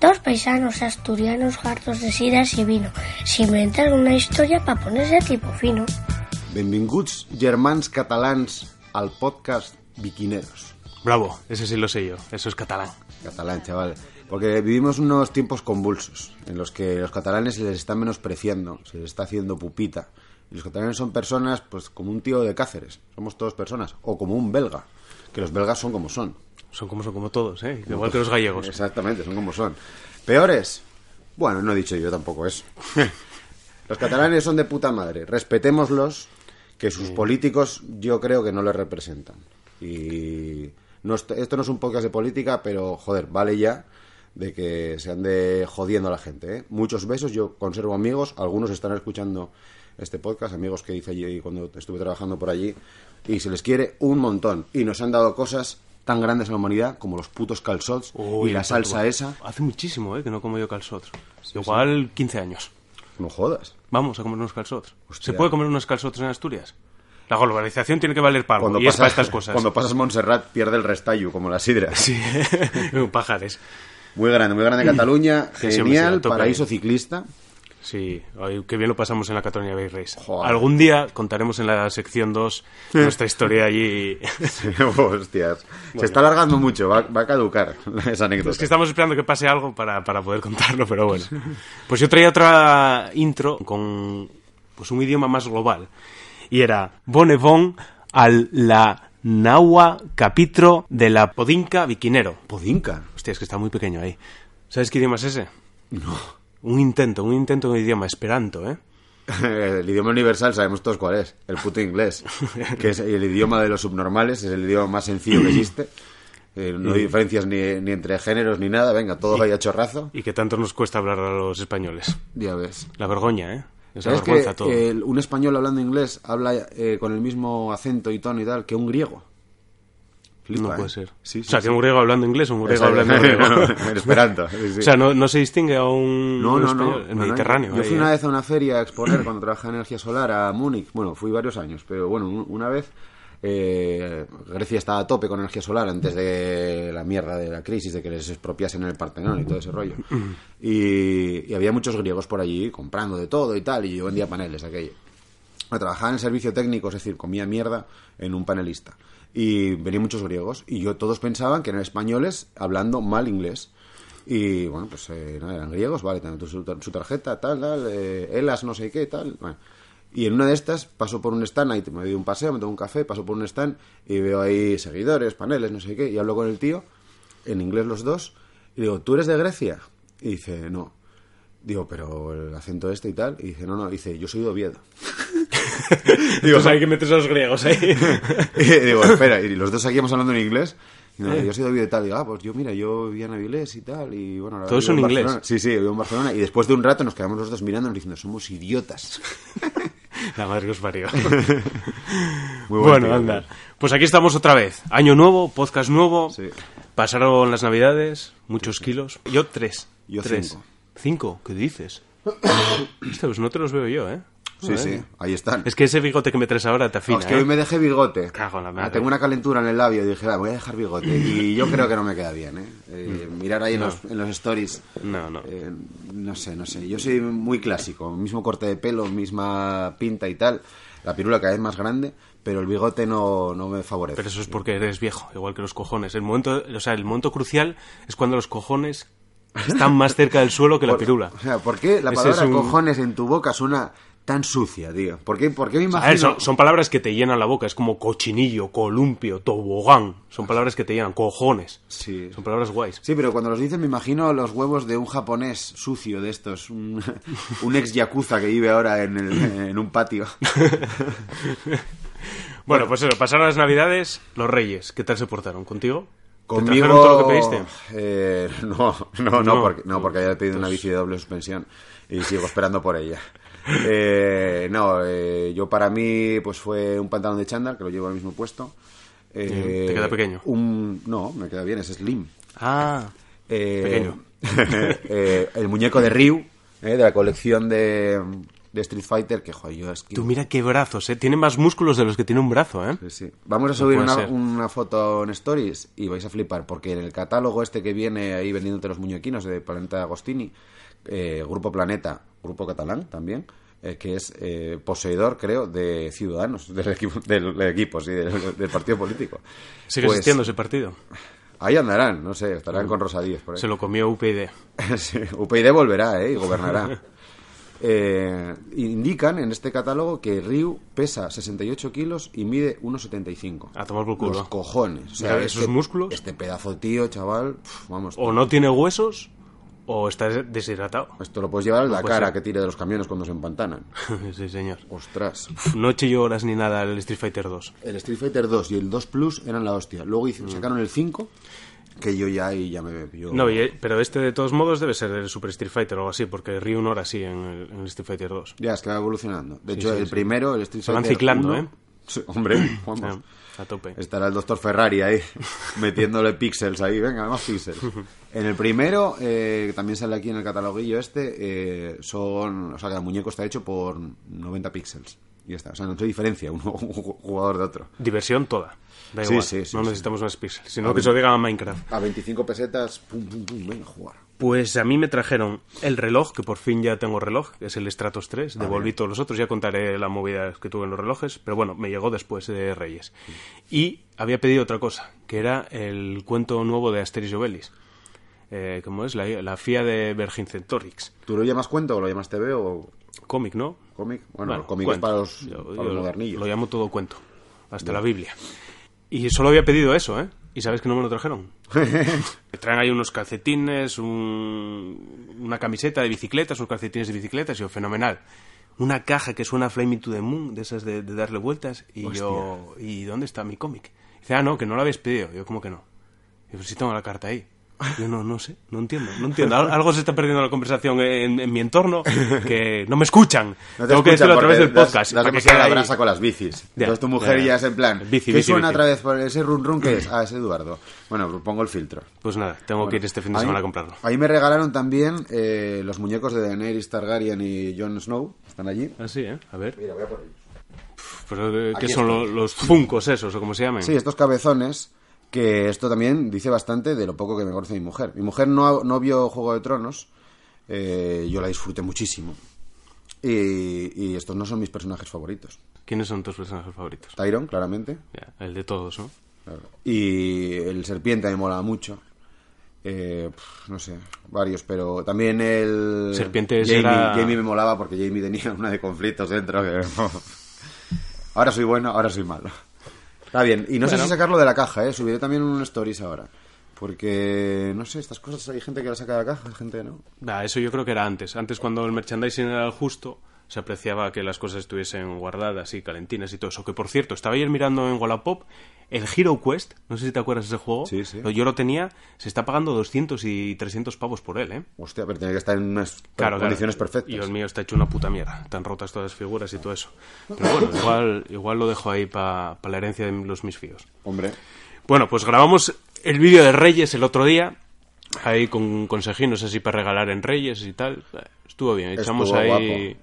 Dos paisanos asturianos hartos de sidas y vino se inventan una historia para ponerse tipo fino. Benvinguts, germans catalans, al podcast Biquineros. Bravo, ese sí lo sé yo, eso es catalán. Catalán, chaval. Porque vivimos unos tiempos convulsos en los que los catalanes se les está menospreciando, se les está haciendo pupita. Y los catalanes son personas, pues como un tío de Cáceres, somos todos personas, o como un belga, que los belgas son como son. Son como son como todos, ¿eh? Igual que los gallegos. Exactamente, son como son. ¿Peores? Bueno, no he dicho yo tampoco eso. los catalanes son de puta madre, respetémoslos, que sus políticos yo creo que no les representan. Y no, esto no es un podcast de política, pero joder, vale ya de que se ande jodiendo a la gente. ¿eh? Muchos besos, yo conservo amigos, algunos están escuchando este podcast, amigos que hice allí cuando estuve trabajando por allí, y se les quiere un montón. Y nos han dado cosas tan grandes a la humanidad como los putos calzots Uy, y la salsa esa. Hace muchísimo, ¿eh? Que no como yo calzots. Igual 15 años. No jodas. Vamos a comer unos calzots. Hostia. ¿Se puede comer unos calzots en Asturias? La globalización tiene que valer para algo, y es para estas cosas. cuando pasas Montserrat pierde el restallo, como la sidra. Sí, pajares. Muy grande, muy grande Cataluña, Sí, sí, sí, genial, paraíso ciclista. Sí, ay, qué bien lo pasamos en la Cataluña Bay Race. Joder. Algún día contaremos en la sección 2 nuestra historia allí. Hostias. Se está alargando mucho, va, va a caducar esa anécdota. Es que estamos esperando que pase algo para, para poder contarlo, pero bueno. Pues yo traía otra intro con pues un idioma más global. Y era Bonebon al la Nawa capitro de la Podinca Biquinero. Podinca. Hostia, es que está muy pequeño ahí. ¿Sabes qué idioma es ese? No. Un intento, un intento de un idioma esperanto, ¿eh? El idioma universal sabemos todos cuál es, el puto inglés, que es el idioma de los subnormales, es el idioma más sencillo que existe. Eh, no hay diferencias ni, ni entre géneros ni nada, venga, todo vaya chorrazo. Y que tanto nos cuesta hablar a los españoles. Ya ves. La vergoña, ¿eh? Es la ¿Sabes que vergüenza todo. el- un español hablando inglés habla eh, con el mismo acento y tono y tal que un griego? Flipa, no ¿eh? puede ser. Sí, o sea, sí. que un griego hablando inglés o un griego hablando griego. en esperanto. O sea, no, no se distingue a un, No, no, no, el. Mediterráneo. Yo fui ¿eh? una vez a una feria a exponer cuando trabajaba en energía solar a Múnich. Bueno, fui varios años, pero bueno, un- una vez eh, Grecia estaba a tope con energía solar antes de la mierda de la crisis, de que les expropiasen el Partenón y todo ese rollo. Y, y había muchos griegos por allí comprando de todo y tal, y yo vendía paneles aquello. Trabajaba en el servicio técnico, es decir, comía mierda en un panelista. Y venían muchos griegos, y yo todos pensaban que eran españoles hablando mal inglés. Y bueno, pues eh, eran griegos, vale, tenían su, su tarjeta, tal, tal, eh, elas, no sé qué, tal. Bueno. Y en una de estas paso por un stand, ahí me doy un paseo, me tomo un café, paso por un stand y veo ahí seguidores, paneles, no sé qué, y hablo con el tío, en inglés los dos, y digo, ¿tú eres de Grecia? Y dice, no. Digo, pero el acento este y tal, y dice, no, no, dice, yo soy de Oviedo. Digo, hay que meter a los griegos ahí. y digo, espera, y los dos seguíamos hablando en inglés. Y no, yo soy de tal. Digo, ah, pues yo, mira, yo vivía en Avilés y tal. Y bueno, ahora ¿Todo eso vivo en inglés? Sí, sí, vivo en Barcelona. Y después de un rato nos quedamos los dos mirándonos diciendo, somos idiotas. La madre que os parió. Muy buen bueno, tío, anda. Pues aquí estamos otra vez. Año nuevo, podcast nuevo. Sí. Pasaron las navidades, muchos kilos. Yo tres. Yo tres. cinco. ¿Cinco? ¿Qué dices? Hostia, pues no te los veo yo, ¿eh? Sí, sí, ahí están. Es que ese bigote que me traes ahora te afina, es que ¿eh? hoy me dejé bigote. Cago en la Ah, madre. tengo una calentura en el labio y dije, "Va, voy a dejar bigote. Y yo creo que no me queda bien, ¿eh? Eh, mirar ahí en, los, en los stories. Mm. No, no. Eh, no sé, no sé. Yo soy muy clásico. Mismo corte de pelo, misma pinta y tal. La pirula cada vez más grande, pero el bigote no, no me favorece. Pero eso es porque eres viejo, igual que los cojones. El momento, o sea, el momento crucial es cuando los cojones están más cerca del suelo que la pirula. O sea, ¿por qué la palabra es un- cojones en tu boca suena tan sucia, tío? ¿Por qué, por qué me A imagino...? ver, son, son palabras que te llenan la boca, es como cochinillo, columpio, tobogán. Son palabras que te llenan, cojones. Sí. Son palabras guays. Sí, pero cuando los dicen me imagino los huevos de un japonés sucio de estos, un, un ex yakuza que vive ahora en, el- en un patio. Bueno, pues eso, pasaron las navidades, los reyes, ¿qué tal se portaron? ¿Contigo? Conmigo, trajeron todo lo que pediste? eh, no, no, no, No, porque, no, porque pedido una pues- bici de doble suspensión y sigo esperando por ella. Eh, no, eh, yo para mí pues fue un pantalón de chándal que lo llevo al mismo puesto. Eh, ¿Te queda pequeño? Un, no, me queda bien, es slim. Ah, Eh, Pequeño. el muñeco de Ryu, eh, de la colección de, de Street Fighter, que joder, yo es que... tú mira qué brazos, ¿eh? Tiene más músculos de los que tiene un brazo, ¿eh? Sí, sí. Vamos a subir una, una foto en Stories y vais a flipar, porque en el catálogo este que viene ahí vendiéndote los muñequinos de Planeta Agostini, eh, Grupo Planeta, Grupo Catalán también, eh, que es eh, poseedor, creo, de Ciudadanos, del equipo, del, del equipo, sí, del, del partido político. Sigue Pues, existiendo ese partido. Ahí andarán, no sé, estarán con Rosa Díez por ahí. Se lo comió UPyD. Sí, UPyD volverá, ¿eh? Y gobernará. Eh, indican en este catálogo que Ryu pesa 68 kilos y mide 1,75. A tomar por culo. Los cojones. O sea, Mira, esos este- músculos. Este pedazo tío, chaval. pf, vamos. O no tiene huesos o está deshidratado. Esto lo puedes llevar al No puede Dakar a ser. que tire de los camiones cuando se empantanan. sí, señor. Ostras. No eché yo horas ni nada al Street Fighter 2. El Street Fighter 2 y el 2 Plus eran la hostia. Luego hice- sacaron el 5, que yo ya ahí ya me yo- Mm. No, y- pero este de todos modos debe ser el Super Street Fighter o algo así, porque Ryu no era así en el, en el Street Fighter 2. Ya, es que va evolucionando. De hecho, sí, el sí. primero, el Street Se van Fighter ciclando, 1, ¿eh? hombre, vamos. A tope. Estará el doctor Ferrari ahí, metiéndole píxeles ahí, venga, más píxeles. En el primero, eh, que también sale aquí en el cataloguillo este, eh, son, o sea, cada muñeco está hecho por 90 píxeles. Y ya está, o sea, no hay diferencia uno, un jugador de otro. Diversión toda. Da Sí, igual. sí, sí, no necesitamos más píxeles, sino que eso diga a Minecraft. A 25 pesetas, pum, pum, pum, venga a jugar. Pues a mí me trajeron el reloj, que por fin ya tengo reloj, que es el Stratos 3. Devolví todos los otros, ya contaré la movida que tuve en los relojes, pero bueno, me llegó después de Reyes. Y había pedido otra cosa, que era el cuento nuevo de Asterix y Obelix. Eh, ¿Cómo es? La, la FIA de Vercingetorix. ¿Tú lo llamas cuento o lo llamas TV o Cómic, ¿no? cómic? Bueno, Bueno, cómic es para los, Yo- para los modernillos. Lo llamo todo cuento, hasta la Biblia. Y solo había pedido eso, ¿eh? ¿Y sabes que no me lo trajeron? Me traen ahí unos calcetines, un- una camiseta de bicicletas, unos calcetines de bicicletas, y yo, fenomenal. Una caja que suena Fly Me to the Moon, de esas de, de darle vueltas, y yo, ¿y dónde está mi cómic? Dice, ah, no, que no lo habéis pedido. Yo, ¿cómo que no? Y yo, sí tengo la carta ahí. Yo no, no sé, no entiendo, no entiendo. Al- Algo se está perdiendo en la conversación en, en mi entorno que no me escuchan. No te Tengo que decirlo a través del das- podcast. Das, para que ahí. brasa con las bicis. Ya, Entonces tu mujer ya, ya, es en plan, Bici, ¿qué bici, suena bici. otra vez por ese run run que es? Ah, es Eduardo. Bueno, pues pongo el filtro. Pues nada, tengo que ir este fin de Ahí- semana a comprarlo. Ahí me regalaron también eh, los muñecos de Daenerys Targaryen y Jon Snow. Están allí. Así, ¿eh? A ver. Mira, voy a por ellos. Pero, eh, ¿Qué son está. lo- los funcos esos o como se llaman? Sí, estos cabezones, que esto también dice bastante de lo poco que me conoce mi mujer. Mi mujer no, no vio Juego de Tronos, eh, yo la disfruté muchísimo. Y, y estos no son mis personajes favoritos. ¿Quiénes son tus personajes favoritos? Tyron, claramente. El de todos, ¿no? Claro. Y el serpiente me mola mucho. Eh, no sé, varios, pero también el. Serpiente Jamie, Jamie me molaba porque Jamie tenía una de conflictos dentro. que- ahora soy bueno, ahora soy malo. Está bien. Y no sé si sacarlo de la caja, ¿eh? Subiré también un stories ahora. Porque, no sé, estas cosas hay gente que la saca de la caja, hay gente que no. Ah, eso yo creo que era antes. Antes cuando el merchandising era el justo, se apreciaba que las cosas estuviesen guardadas y calentinas y todo eso. Que por cierto, estaba ayer mirando en Wallapop el Hero Quest, no sé si te acuerdas de ese juego. Sí, sí. Yo lo tenía, se está pagando 200 y 300 pavos por él, ¿eh? Hostia, pero tiene que estar en unas Claro, condiciones claro. perfectas. Y el mío está hecho una puta mierda. Tan rotas todas las figuras y todo eso. Pero bueno, igual, igual lo dejo ahí para la herencia de los mis fíos. Hombre. Bueno, pues grabamos el vídeo de Reyes el otro día. Ahí con consejinos así para regalar en Reyes y tal. Estuvo bien. Echamos Estuvo ahí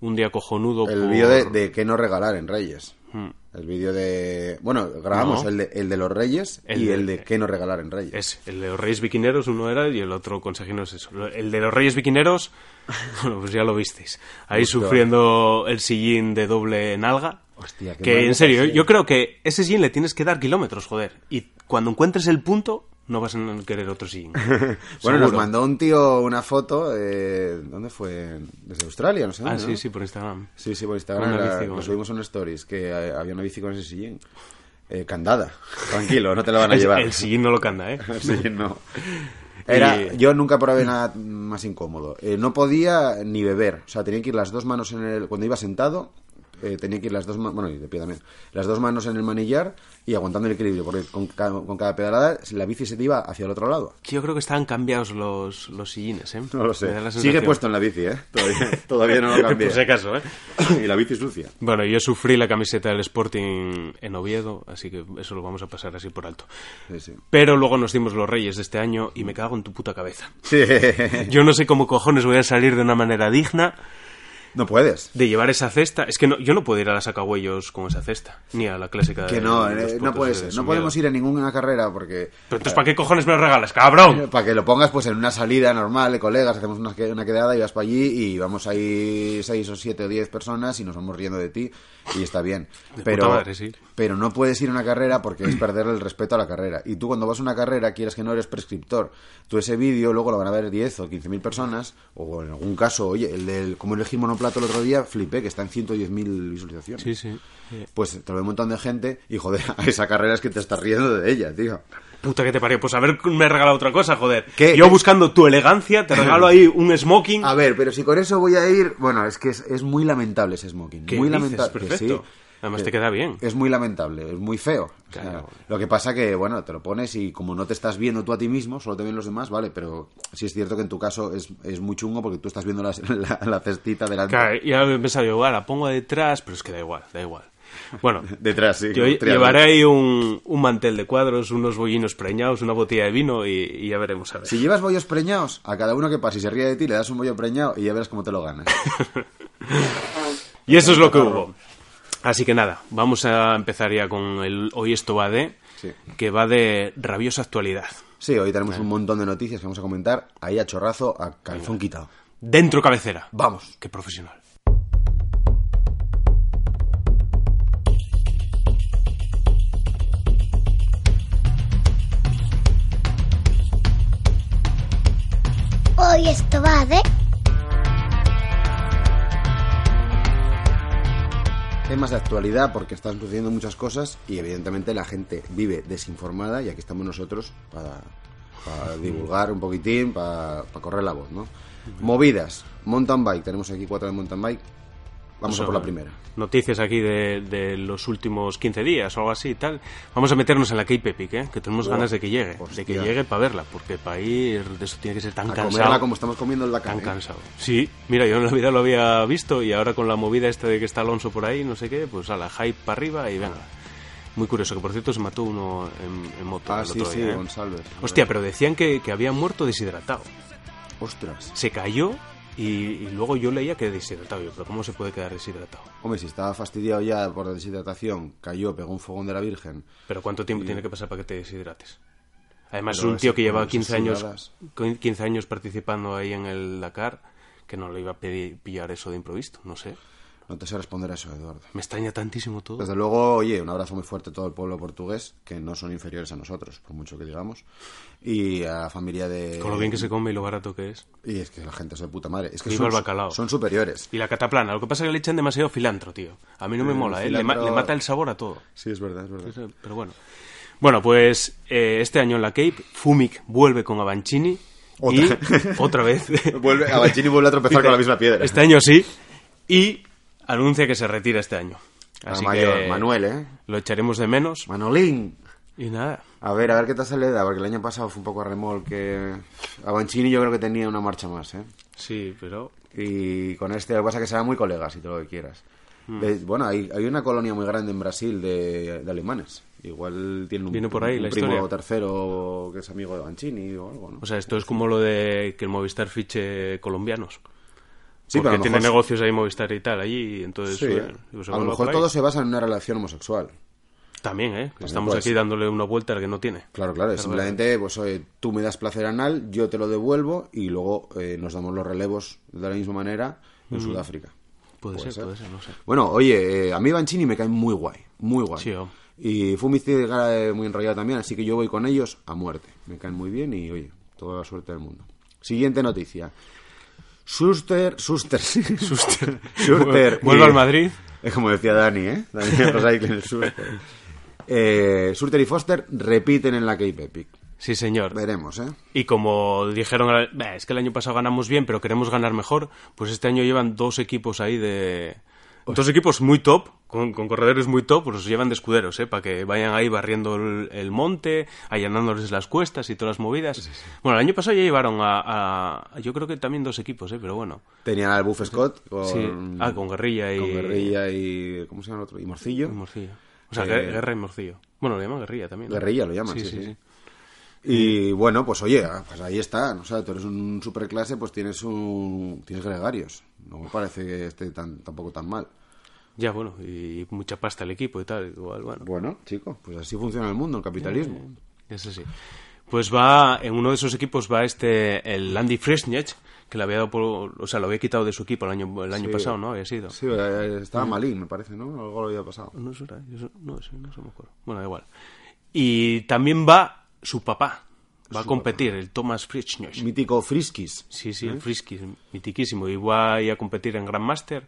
un día cojonudo. El por- vídeo de, de qué no regalar en Reyes. Hmm. El vídeo de... Bueno, grabamos No. el, de, el de los Reyes El y de- el de qué no regalar en Reyes. El de los Reyes Viquineros uno era y el otro consejinos eso. El de los Reyes Viquineros, bueno, pues ya lo visteis. Ahí Hostia. sufriendo el sillín de doble nalga. Hostia, qué que en serio, yo creo que ese sillín le tienes que dar kilómetros, joder. Y cuando encuentres el punto, no vas a querer otro sillín. Bueno, nos mandó un tío una foto, eh, ¿dónde fue? Desde Australia, no sé. Ah, dónde, sí, ¿no? sí, por Instagram. Sí, sí, por Instagram. Era- bici, bueno. subimos en stories, que eh, había una bici con ese sillín. Eh, candada. Tranquilo, no te la van a llevar. El sillín no lo canta, ¿eh? El sillín no. Era, Y- Yo nunca probé nada más incómodo. Eh, no podía ni beber. O sea, tenía que ir las dos manos en el... Cuando iba sentado, eh, tenía que ir las dos manos, bueno, y de pie también, las dos manos en el manillar y aguantando el equilibrio, porque con cada, con cada pedalada la bici se te iba hacia el otro lado. Yo creo que están cambiados los, los sillines, ¿eh? No lo sé. Sigue puesto en la bici, ¿eh? Todavía, todavía no lo cambié. Por si acaso, ¿eh? y la bici sucia. Bueno, yo sufrí la camiseta del Sporting en Oviedo, así que eso lo vamos a pasar así por alto. Sí, sí. Pero luego nos dimos los Reyes de este año y me cago en tu puta cabeza. Sí. Yo no sé cómo cojones voy a salir de una manera digna No puedes. de llevar esa cesta. Es que no, yo no puedo ir a la sacahuellos con esa cesta, ni a la clásica. Que de no, eh, no puede de ser. No podemos ir a ninguna carrera porque... Pero entonces, ¿para qué cojones me lo regalas, cabrón? Para que lo pongas pues en una salida normal de colegas, hacemos una, una quedada y vas para allí y vamos ahí seis o siete o diez personas y nos vamos riendo de ti y está bien. De pero, madre, sí. pero no puedes ir a una carrera porque es perder el respeto a la carrera. Y tú cuando vas a una carrera quieres que no eres prescriptor. Tú ese vídeo luego lo van a ver 10 o 15 mil personas o en algún caso, oye, el del cómo elegir el otro día, flipé, que está en 110 mil visualizaciones. Sí, sí. Pues te lo ve un montón de gente y joder, a esa carrera es que te estás riendo de ella, tío. Puta que te parió. Pues a ver, me he regalado otra cosa, joder. ¿Qué? Yo buscando tu elegancia, te regalo ahí un smoking. A ver, pero si con eso voy a ir. Bueno, es que es, es muy lamentable ese smoking. ¿Qué muy lamentable. Perfecto. sí. Además te queda bien. Es muy lamentable, es muy feo. O sea, Claro. lo que pasa que, bueno, te lo pones y como no te estás viendo tú a ti mismo, solo te ven los demás, vale, pero sí es cierto que en tu caso es, es muy chungo porque tú estás viendo la, la, la cestita delante. Claro, y ahora he pensado, yo, igual, la pongo detrás, pero es que da igual, da igual. Bueno, Detrás, sí. yo llevaré ahí un, un mantel de cuadros, unos bollinos preñados, una botella de vino y, y ya veremos a ver. Si llevas bollos preñados, a cada uno que pase y se ríe de ti, le das un bollo preñado y ya verás cómo te lo ganas. Y eso es lo que hubo. Así que nada, vamos a empezar ya con el Hoy esto va de, Sí. que va de rabiosa actualidad. Sí, hoy tenemos un montón de noticias que vamos a comentar. Ahí a chorrazo, a calzón quitado. Dentro cabecera. Vamos. Qué profesional. Hoy esto va de... Temas de actualidad porque están sucediendo muchas cosas y evidentemente la gente vive desinformada y aquí estamos nosotros para, para divulgar un poquitín, para, para correr la voz, ¿no? Movidas, mountain bike, tenemos aquí cuatro de mountain bike. Vamos a por la primera. Noticias aquí de, de los últimos 15 días o algo así y tal. Vamos a meternos en la Cape Epic, ¿eh? que tenemos Oh, ganas de que llegue. De que llegue para verla, porque para ir de eso tiene que ser tan A cansado. comerla como estamos comiendo en la Tan cara. cansado. Sí, mira, yo en la vida lo había visto y ahora con la movida esta de que está Alonso por ahí, no sé qué, pues a la hype para arriba y venga. Muy curioso, que por cierto se mató uno en, en moto Ah, el sí, otro sí, día, ¿eh? González. Hostia, pero decían que, que había muerto deshidratado. Ostras. Se cayó y, y luego yo leía que deshidratado. Yo, pero ¿cómo se puede quedar deshidratado? Hombre, si estaba fastidiado ya por la deshidratación, cayó, pegó un fogón de la Virgen. ¿Pero cuánto tiempo tiene que pasar para que te deshidrates? Además, Pero es un tío que lleva con 15 esas años, sudadas. con 15 años participando ahí en el Dakar, que no le iba a pedir, pillar eso de improviso, no sé. No te sé responder a eso, Eduardo. Me extraña tantísimo todo. Desde luego, oye, un abrazo muy fuerte a todo el pueblo portugués, que no son inferiores a nosotros, por mucho que digamos. Y a la familia de... Con lo bien que se come y lo barato que es. Y es que la gente es de puta madre. Es que son, bacalao. son superiores. Y la cataplana, lo que pasa es que le echan demasiado filantro, tío. A mí no me El mola, ¿eh? Le, ma- cilantro- le mata el sabor a todo. Sí, es verdad, es verdad. Pero bueno. Bueno, pues eh, este año en la Cape, Fumic vuelve con Avancini. Otra. Y otra vez. Vuelve, a Bachini vuelve a tropezar con la misma piedra. Este año sí. Y anuncia que se retira este año. A Así mayor, que Manuel, ¿eh? lo echaremos de menos. Manolín. Y nada. A ver, a ver qué tal se le da, porque el año pasado fue un poco a remolque. A Banchini yo creo que tenía una marcha más, ¿eh? Sí, pero Y con este, lo que pasa es que será muy colega, si todo lo que quieras. Hmm. De- bueno, hay, hay una colonia muy grande en Brasil de, de alemanes. Igual tiene un, Viene por ahí un la primo historia. tercero que es amigo de Banchini o algo, ¿no? O sea, esto es como lo de que el Movistar fiche colombianos. Sí, porque tiene mejor- negocios ahí Movistar y tal allí, y entonces Sí, eh, a lo mejor todo se basa en una relación homosexual. También, ¿eh? Estamos aquí ser. dándole una vuelta al que no tiene. Claro, claro, simplemente, pues oye, tú me das placer anal, yo te lo devuelvo y luego eh, nos damos los relevos de la misma manera en Sudáfrica. Puede, ser, puede ser, no sé. Bueno, oye, eh, a mí Banchini me cae muy guay, muy guay. Sí, oh. Y cara de muy enrollado también, así que yo voy con ellos a muerte. Me caen muy bien y, oye, toda la suerte del mundo. Siguiente noticia. Suster, Suster, Suster, Suster. Vuelve y- al Madrid. Es como decía Dani, ¿eh? Dani Recycling, el Suster. Eh, Suster y Foster repiten en la Cape Epic. Sí, señor. Veremos, ¿eh? Y como dijeron, "Bah, es que el año pasado ganamos bien, pero queremos ganar mejor, pues este año llevan dos equipos ahí de, Dos equipos muy top, con, con corredores muy top, pues los llevan de escuderos, ¿eh? Para que vayan ahí barriendo el, el monte, allanándoles las cuestas y todas las movidas. Bueno, el año pasado ya llevaron a, a- Yo creo que también dos equipos, ¿eh? Pero bueno. Tenían al Buff Scott con, Sí. Ah, con Guerrilla y... con Guerrilla y... ¿Cómo se llama el otro? Y Morcillo. y Morcillo. O sea, Eh, Guer- Guerra y Morcillo. Bueno, lo llaman Guerrilla también. ¿no? Guerrilla lo llaman, Sí, sí, sí. Y bueno, pues oye, ah, pues ahí está. O sea, tú eres un superclase, pues tienes un tienes gregarios. No me parece que esté tan, tampoco tan mal. Ya, bueno, y mucha pasta el equipo y tal, igual, bueno. Bueno, chico, pues así funciona el mundo, el capitalismo. Eso sí. Pues va, en uno de esos equipos va este, el Andy Fresnech, que le había dado por, o sea, lo había quitado de su equipo el año, el año Sí. pasado, ¿no? Había sido. Sí, eh, estaba malín, me parece, ¿no? Algo lo había pasado. No eso- no sé, no sé, me acuerdo. Bueno, da igual. Y también va su papá, va a competir, el Thomas Fresnech. Mítico Friskis. Sí, sí, el Frisky, mitiquísimo. Y va a ir a competir en Grandmaster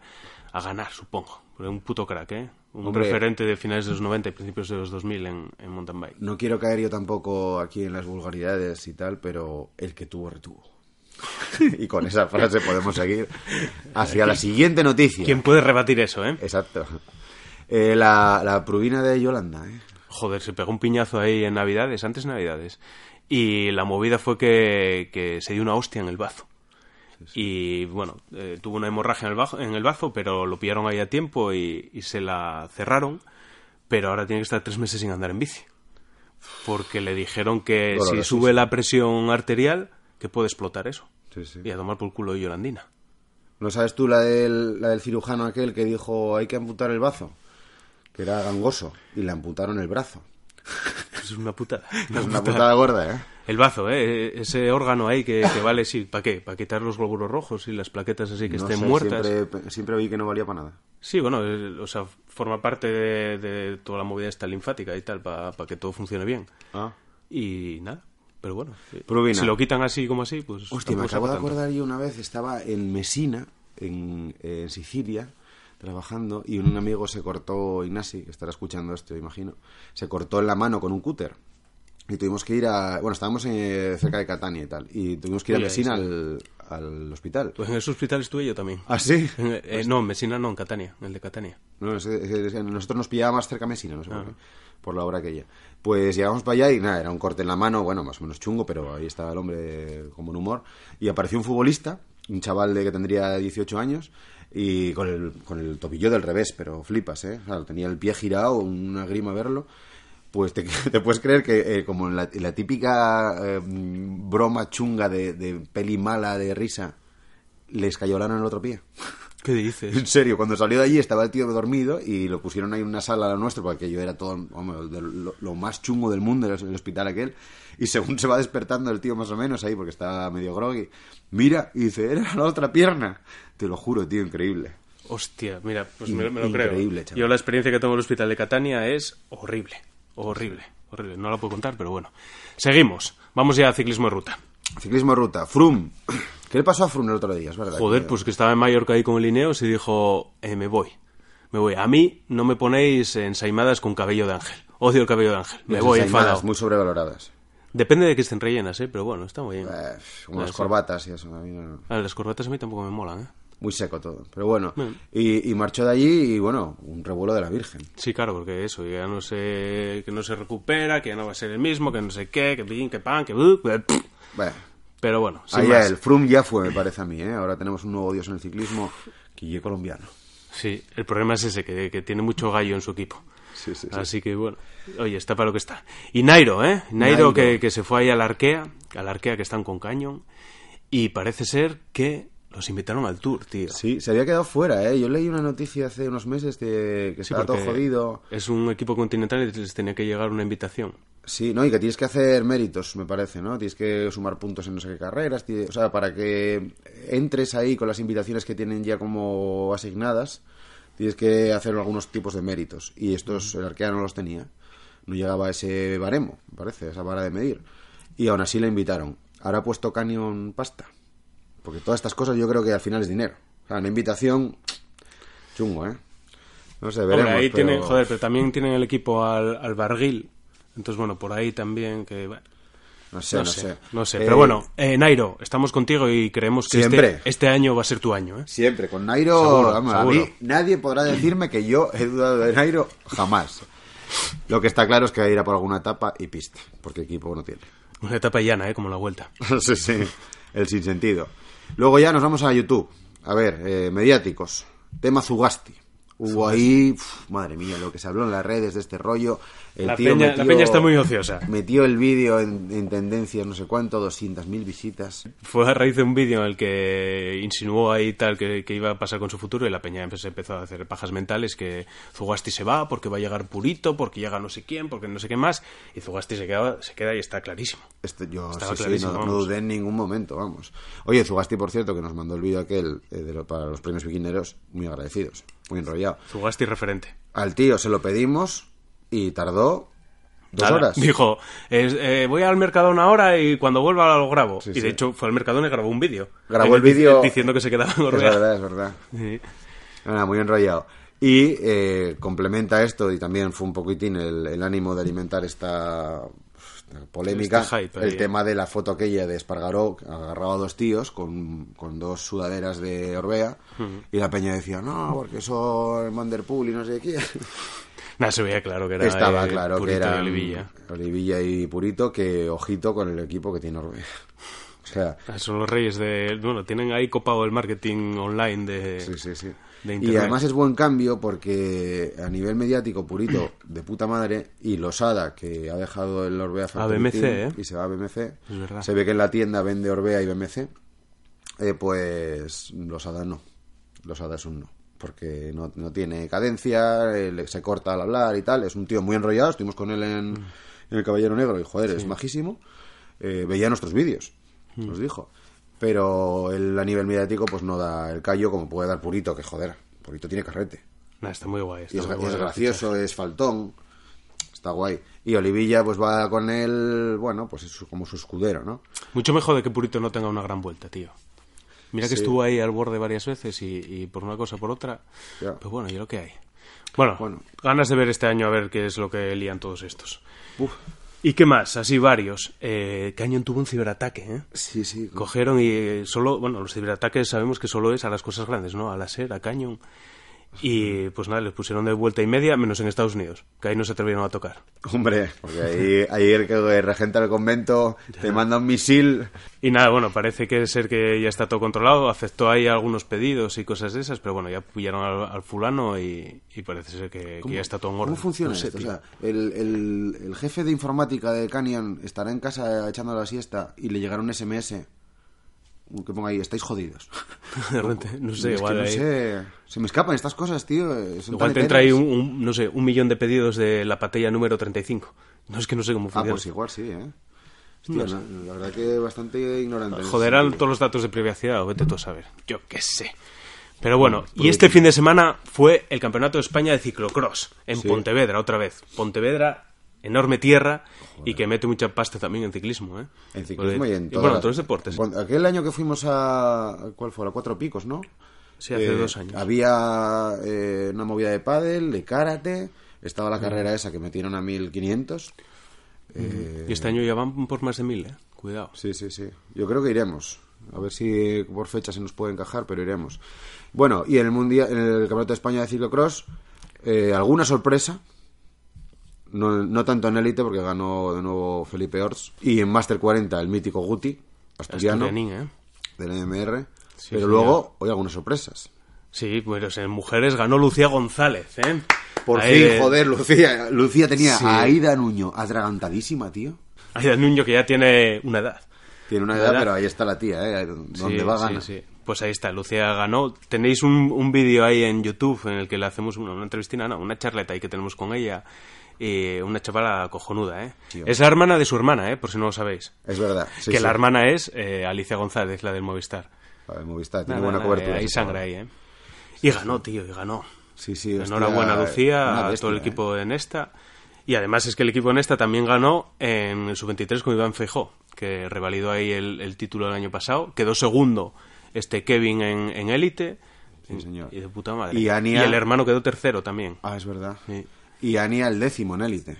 a ganar, supongo. Porque un puto crack, ¿eh? Un Hombre. referente de finales de los 90 y principios de los 2000 en, en mountain bike. No quiero caer yo tampoco aquí en las vulgaridades y tal, pero el que tuvo, retuvo. y con esa frase podemos seguir hacia la siguiente noticia. ¿Quién puede rebatir eso, eh? Exacto. Eh, la, la de Yolanda, ¿eh? Joder, se pegó un piñazo ahí en Navidades, antes Navidades. Y la movida fue que, que se dio una hostia en el bazo. Y bueno, eh, tuvo una hemorragia en el, bazo, en el bazo, pero lo pillaron ahí a tiempo y, y se la cerraron. Pero ahora tiene que estar tres meses sin andar en bici. Porque le dijeron que si sube la presión arterial, que puede explotar eso. Sí, sí. Y a tomar por culo Yolandina. ¿No sabes tú la del, la del cirujano aquel que dijo hay que amputar el bazo? Que era gangoso y le amputaron el brazo. Es una putada. Es una putada gorda, ¿eh? El bazo, ¿eh? Ese órgano ahí que, que vale, sí, ¿para qué? Para quitar los glóbulos rojos y las plaquetas así que No estén sé, muertas. Siempre, siempre vi que no valía para nada. Sí, bueno, eh, o sea, forma parte de, de toda la movida esta linfática y tal, para que todo funcione bien. Ah. Y nada, pero bueno, eh, si lo quitan así como así, pues... Hostia, me acabo de acordar yo una vez, estaba en Mesina, en, en Sicilia, trabajando, y un amigo se cortó, Ignasi, que estará escuchando esto, imagino, se cortó en la mano con un cúter. Y tuvimos que ir a... Bueno, estábamos eh, cerca de Catania y tal, y tuvimos que ir a Mesina sí. al, al hospital. Pues en ese hospital estuve yo también. ¿Ah, sí? Eh, no, en Mesina no, en Catania, en el de Catania. No, es- es- es- nosotros nos pillaba más cerca Mesina, no sé por Ah. qué, por la hora aquella. Pues llegamos para allá y nada, era un corte en la mano, bueno, más o menos chungo, pero ahí estaba el hombre con buen humor. Y apareció un futbolista, un chaval de que tendría 18 años, y con el, con el tobillo del revés, pero flipas, ¿eh? O sea, tenía el pie girado, una grima verlo. Pues te, te puedes creer que, eh, como en la, en la típica eh, broma chunga de, de peli mala de risa, les cayolaron el otro pie. ¿Qué dices? En serio, cuando salió de allí estaba el tío dormido y lo pusieron ahí en una sala a la nuestra porque yo era todo de lo, lo más chungo del mundo, el, hospital aquel. Y según se va despertando el tío más o menos ahí porque está medio groggy, mira y dice, era la otra pierna. Te lo juro, tío, increíble. Hostia, mira, pues me, me lo creo. increíble, chaval. Yo la experiencia que tengo en el hospital de Catania es horrible, horrible, horrible. No la puedo contar, pero bueno. Seguimos. Vamos ya a ciclismo de ruta. Ciclismo de ruta, Frum. ¿Qué le pasó a Frum el otro día? Es verdad. Joder, que- pues que estaba en Mallorca ahí con el Ineos y dijo, eh, me voy, me voy. A mí no me ponéis ensaimadas con cabello de ángel. Odio el cabello de ángel. Me Las voy enfadado. Muy sobrevaloradas. Depende de que estén rellenas, ¿eh? Pero bueno, está muy bien. Eh, como las corbatas y eso. a mí no- las corbatas a mí tampoco me molan, ¿eh? Muy seco todo. Pero bueno. Bueno. Y, y marchó de allí y bueno, un revuelo de la Virgen. Sí, claro, porque eso, ya no se, que no se recupera, que ya no va a ser el mismo, que no sé qué, que pin, que pan, que... uh. Bueno, Pero bueno, Ahí el Frum ya fue, me parece a mí, ¿eh? Ahora tenemos un nuevo dios en el ciclismo, Guille colombiano. Sí, el problema es ese, que, que tiene mucho gallo en su equipo. Sí, sí, sí. Así que bueno, oye, está para lo que está. Y Nairo, ¿eh? Nairo, Nairo. Que, que se fue ahí a la Arkea, a la Arkea que están con Cañón, y parece ser que los invitaron al Tour, tío. Sí, se había quedado fuera, ¿eh? Yo leí una noticia hace unos meses que, que Sí, estaba todo jodido. Es un equipo continental y les tenía que llegar una invitación. Sí, ¿no? Y que tienes que hacer méritos, me parece, ¿no? Tienes que sumar puntos en no sé qué carreras. O sea, para que entres ahí con las invitaciones que tienen ya como asignadas, tienes que hacer algunos tipos de méritos. Y estos, el Arkea no los tenía. No llegaba a ese baremo, me parece, a esa vara de medir. Y aún así le invitaron. Ahora ha puesto Canyon pasta. Porque todas estas cosas yo creo que al final es dinero. O sea, una invitación, chungo, ¿eh? No sé, veremos. Hombre, ahí pero- tienen, joder, pero también tienen el equipo al, al Barguil. Entonces, bueno, por ahí también que... bueno. No sé, no, no sé, sé. no sé. Eh, Pero bueno, eh, Nairo, estamos contigo y creemos que Siempre. este, este año va a ser tu año. ¿eh? Siempre, con Nairo, Seguro, vamos, a mí nadie podrá decirme que yo he dudado de Nairo jamás. Lo que está claro es que irá por alguna etapa y pista, porque equipo no tiene. Una etapa llana, ¿eh? como la vuelta. sí, sí, el sinsentido. Luego ya nos vamos a YouTube. A ver, eh, mediáticos. Tema Zugasti. Hubo ahí, uf, madre mía, lo que se habló en las redes de este rollo. La tío peña- la peña está muy ociosa. Metió el vídeo en, en tendencias, no sé cuánto, 200.000 visitas. Fue a raíz de un vídeo en el que insinuó ahí tal que, que iba a pasar con su futuro y la peña empe- empezó a hacer pajas mentales que Zugasti se va porque va a llegar Purito, porque llega no sé quién, porque no sé qué más. Y Zugasti se queda, se queda y está clarísimo. Este, yo Estaba sí, sí, clarísimo, no, dudé en ningún momento, vamos. Oye, Zugasti, por cierto, que nos mandó el vídeo aquel eh, de lo- para los premios viquineros, muy agradecidos, muy enrollado. Zugasti referente. Al tío se lo pedimos y tardó dos Nada, horas. Dijo, es- eh, voy al mercado una hora y cuando vuelva lo grabo. Sí, y de sí. hecho fue al mercado y grabó un vídeo. Grabó el vídeo- Diciendo que se quedaba en Es verdad, es verdad. Sí. Nada, muy enrollado. Y eh, complementa esto, y también fue un poquitín el, el ánimo de alimentar esta, esta polémica, Este hype el ahí, tema de la foto aquella de Espargaró, agarraba a dos tíos con, con dos sudaderas de Orbea, y la peña decía, no, porque son Manderpool y no sé qué. Nada, se veía claro que era Estaba eh, claro que era Olivilla. Olivilla y Purito, que ojito con el equipo que tiene Orbea. O sea, Ah, Son los reyes de... Bueno, tienen ahí copado el marketing online de... Sí, sí, sí. de y internet. además es buen cambio porque a nivel mediático, Purito, de puta madre, y Losada, que ha dejado el Orbea BMC, ¿eh? y se va a BMC, Es verdad. se ve que en la tienda vende Orbea y BMC, eh, pues Losada no. Losada es un no. Porque no, no tiene cadencia, eh, se corta al hablar y tal. Es un tío muy enrollado. Estuvimos con él en, en El Caballero Negro y, joder, es majísimo. Eh, veía nuestros vídeos, Mm. nos dijo. Pero él a nivel mediático pues no da el callo como puede dar Purito, que joder, Purito tiene carrete. Nah, está muy guay. Está Y es, muy guay es gracioso, es faltón, está guay. Y Olivilla pues va con él, bueno, pues es como su escudero, ¿no? Mucho mejor de que Purito no tenga una gran vuelta, tío. Mira que Sí. estuvo ahí al borde varias veces y, y por una cosa o por otra. Ya. Pues bueno, y lo que hay. Bueno, Bueno. ganas de ver este año a ver qué es lo que lían todos estos. Uf, ¿Y qué más? Así varios. Eh, Canyon tuvo un ciberataque, ¿eh? sí, sí. Cogieron y solo, bueno, los ciberataques sabemos que solo es a las cosas grandes, ¿no? A la SER, a Canyon. Y pues nada, les pusieron de vuelta y media, menos en Estados Unidos, que ahí no se atrevieron a tocar. Hombre, porque ahí, ahí el que regenta el convento te manda un misil. Y nada, bueno, parece que ser que ya está todo controlado, aceptó ahí algunos pedidos y cosas de esas, pero bueno, ya pillaron al, al fulano y, y parece ser que, que ya está todo en orden. ¿Cómo funciona No sé, esto? O sea, el, el- el jefe de informática de Canyon estará en casa echando la siesta y le llegará un SMS que ponga ahí, estáis jodidos. No sé, Es que igual no ahí- sé, se me escapan estas cosas, tío. eh, son Igual te entra ahí un, un, no sé, un millón de pedidos de la patella número 35. No es que no sé cómo Ah, funciona. pues igual sí, ¿eh? Hostia, la, la verdad que bastante ignorante. Joderán todos los datos de privacidad, o vete tú a saber. Yo qué sé. Pero bueno, y este fin de semana fue el Campeonato de España de Ciclocross en Sí. Pontevedra, otra vez. Pontevedra, enorme tierra y que mete mucha pasta también en ciclismo, ¿eh? En ciclismo Porque- y en y Bueno, todos los deportes. Aquel año que fuimos a... ¿Cuál fue? A Cuatro Picos, ¿no? Sí, hace Eh, dos años. Había eh, una movida de pádel, de karate, estaba la carrera esa que metieron a 1500. Eh, Y este año ya van por más de mil, ¿eh? Cuidado. Sí, sí, sí. Yo creo que iremos. A ver si por fecha se nos puede encajar, pero iremos. Bueno, y en el mundial, en el Campeonato de España de ciclocross, eh, alguna sorpresa. No, no tanto en élite, porque ganó de nuevo Felipe Orts. Y en Master 40, el mítico Guti, asturiano, ¿eh? del MR. Sí, pero señor. luego, hoy algunas sorpresas. Sí, pues en mujeres ganó Lucía González, ¿eh? Por Ahí fin, de- joder, Lucía. Lucía tenía Sí. a Aida Nuño atragantadísima, tío. Aida Nuño, que ya tiene una edad. Tiene una Una edad, edad. pero ahí está la tía, ¿eh? Donde Sí, va, sí, gana. sí. Pues ahí está, Lucía ganó. Tenéis un, un vídeo ahí en YouTube en el que le hacemos una, una entrevistina, no, una charleta ahí que tenemos con ella. Y una chavala cojonuda, ¿eh? Tío. Es la hermana de su hermana, ¿eh? Por si no lo sabéis. Es verdad. sí, que sí. la hermana es eh, Alicia González, la del Movistar. A ver, Movistar, tiene buena cobertura. Hay sangre ahí, ¿eh? Y ganó, tío, y ganó. Sí, sí. Enhorabuena, Lucía, a todo el ¿eh? equipo en esta. Y además es que el equipo en esta también ganó en el sub-23 con Iván Feijó, que revalidó ahí el, el título del año pasado. Quedó segundo este Kevin en, en élite. Sí, señor. Y de puta madre. Y Ania- el hermano quedó tercero también. Ah, es verdad. Sí. Y Ania el décimo en élite.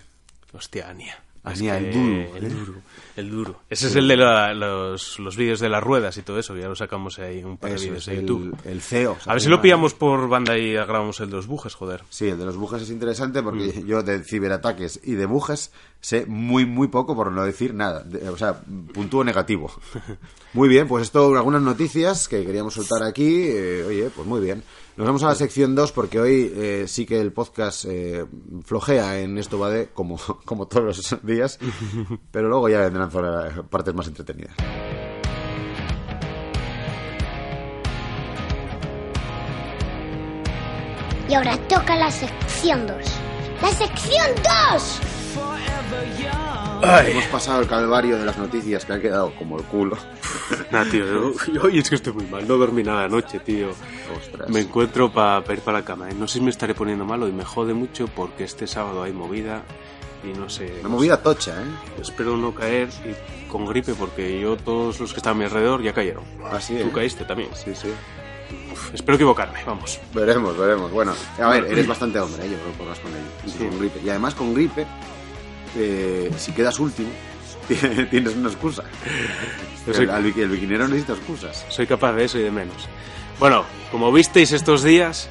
Hostia, Ania. Que- el duro, el duro, el duro. Ese es el de la- los, los vídeos de las ruedas y todo eso, que ya lo sacamos ahí un par de vídeos de YouTube. el CEO. A ver si lo pillamos por banda y grabamos el de los bujes, joder. Sí, el de los bujes es interesante porque Mm. yo de ciberataques y de bujes sé muy, muy poco, por no decir nada. De- o sea, puntúo negativo. Muy bien, pues esto, algunas noticias que queríamos soltar aquí. eh, oye, pues muy bien. Nos vamos a la sección 2 porque hoy eh, sí que el podcast eh, flojea en esto va como, como todos los días, pero luego ya vendrán zona- partes más entretenidas. Y ahora toca la sección 2. ¡La sección 2! Hemos pasado el calvario de las noticias que ha quedado como el culo. Nah, tío, yo, hoy es que estoy muy mal. No dormí nada anoche, tío. Ostras. Me encuentro para ir para la cama. ¿eh? No sé si me estaré poniendo malo y me jode mucho porque este sábado hay movida y no sé. Una no movida tocha, ¿eh? sé. Espero no caer y con gripe porque yo, todos los que están a mi alrededor ya cayeron. Así, Tú ¿eh? caíste también. Sí, sí. Uf, espero equivocarme, vamos. Veremos, veremos. Bueno, a ver, eres bastante hombre, ¿eh? yo creo que podrás con ello. Sí. Con gripe. Y además con gripe, eh, si quedas último, tienes una excusa. Soy- El, el biquinero necesita excusas. Soy capaz de eso y de menos. Bueno, como visteis estos días,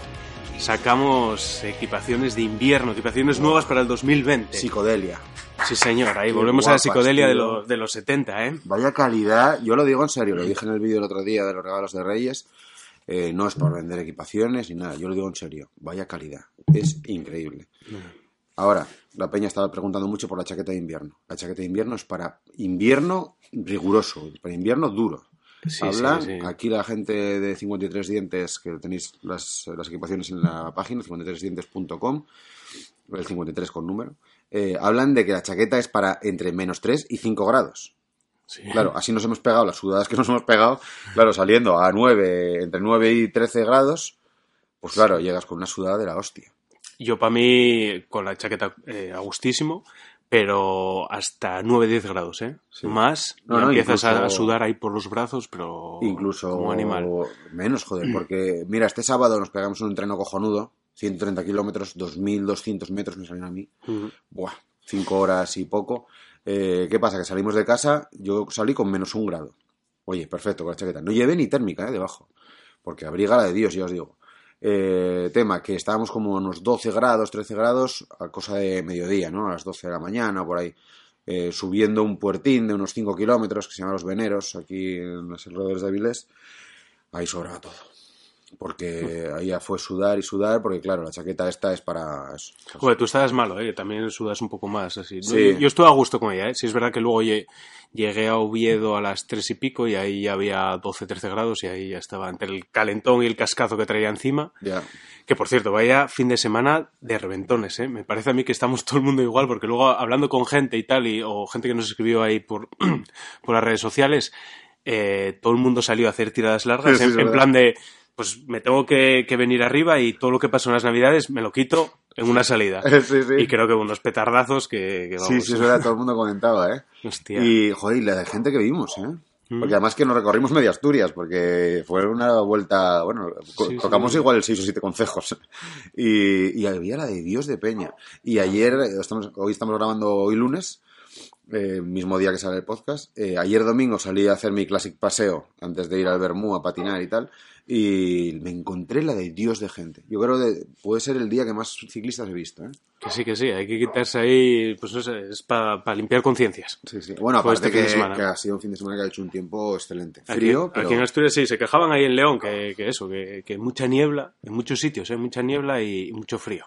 sacamos equipaciones de invierno, equipaciones nuevas para el 2020. Psicodelia. Sí, señor, ahí Qué volvemos a la psicodelia de, lo- de los 70, ¿eh? Vaya calidad, yo lo digo en serio, lo dije en el vídeo el otro día de los regalos de Reyes. eh, no es por vender equipaciones ni nada, yo lo digo en serio. Vaya calidad, es increíble. Ahora, la peña estaba preguntando mucho por la chaqueta de invierno. La chaqueta de invierno es para invierno riguroso, para invierno duro. Sí, sí. aquí la gente de 53 dientes, que tenéis las, las equipaciones en la página, 53dientes.com, el 53 con número, eh, hablan de que la chaqueta es para entre menos 3 y 5 grados. Sí. Claro, así nos hemos pegado, las sudadas que nos hemos pegado, claro, saliendo a 9, entre 9 y 13 grados, pues claro, llegas con una sudada de la hostia. Yo para mí, con la chaqueta eh, a gustísimo, pero hasta 9-10 grados, ¿eh? Sí. Más, No, empiezas a- sudar ahí por los brazos, pero Incluso como animal. menos, joder, porque mira, este sábado nos pegamos un entreno cojonudo, 130 kilómetros, 2.200 metros me salieron a mí, Ujú. buah, 5 horas y poco. Eh, ¿Qué pasa? Que salimos de casa, yo salí con menos un grado. Oye, perfecto, con la chaqueta. No llevé ni térmica, ¿eh? Debajo, porque abriga la de Dios, ya os digo. Eh, tema, que estábamos como a unos 12 grados, 13 grados, a cosa de mediodía, ¿no? A las 12 de la mañana, por ahí. Eh, subiendo un puertín de unos 5 kilómetros que se llama Los Veneros, aquí en los alrededores de Avilés. Ahí sobraba todo. Porque ahí ya fue sudar y sudar, porque claro, la chaqueta esta es para eso. Joder, tú estabas malo, ¿eh? También sudas un poco más, así. Sí. Yo, yo estuve a gusto con ella, ¿eh? Sí es verdad que luego lle- llegué a Oviedo a las 3 y pico y ahí ya había 12-13 grados y ahí ya estaba entre el calentón y el cascazo que traía encima. Ya. Que por cierto, vaya fin de semana de reventones, ¿eh? Me parece a mí que estamos todo el mundo igual, porque luego hablando con gente y tal, y, o gente que nos escribió ahí por, por las redes sociales, eh, todo el mundo salió a hacer tiradas largas, Sí, en, plan de, pues me tengo que, que venir arriba y todo lo que pasó en las navidades me lo quito en una salida. Sí, sí. Y creo que unos petardazos que, que Sí, vamos. sí, es verdad, todo el mundo comentaba, ¿eh? Hostia. Y, joder, y la de gente que vimos, ¿eh? Mm. Porque además que nos recorrimos media Asturias, porque fue una vuelta, bueno, sí. tocamos igual el 6 o 7 concejos. Y, y había la de Dios de Peña. Y ayer, estamos, hoy estamos grabando hoy lunes, eh, mismo día que sale el podcast. Eh, ayer domingo salí a hacer mi classic paseo antes de ir al Bermú a patinar y tal. Y me encontré la de Dios de gente. Yo creo que puede ser el día que más ciclistas he visto, ¿eh? Que sí, que sí, hay que quitarse ahí, pues no sé, es para limpiar conciencias. Sí, sí. Bueno, Fue aparte este fin de que, semana. que ha sido un fin de semana que ha hecho un tiempo excelente. Aquí- Frío, pero... Aquí en Asturias sí, se quejaban ahí en León que, que eso, que, que mucha niebla, en muchos sitios, ¿eh? mucha niebla y, mucho frío.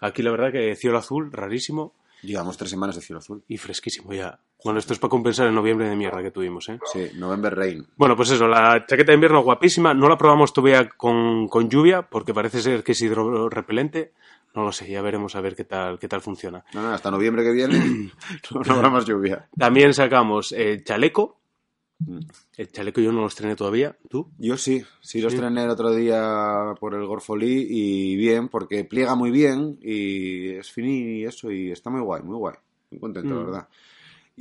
Aquí la verdad que cielo azul, rarísimo Llevamos tres semanas de cielo azul. y fresquísimo ya. Bueno, esto es para compensar el noviembre de mierda que tuvimos, ¿eh? Sí, November Rain. Bueno, pues eso, la chaqueta de invierno guapísima, no la probamos todavía con, con lluvia porque parece ser que es hidrorrepelente. No lo sé, ya veremos a ver qué tal, qué tal funciona. No, no, hasta noviembre que viene no, no habrá más lluvia. También sacamos el chaleco. Mm. El chaleco yo no lo estrené todavía. ¿Tú? Yo sí, sí lo Sí. estrené el otro día por el Gorfolí y bien, porque pliega muy bien y es finí y eso y está muy guay, muy guay. Muy contento, la Mm. verdad.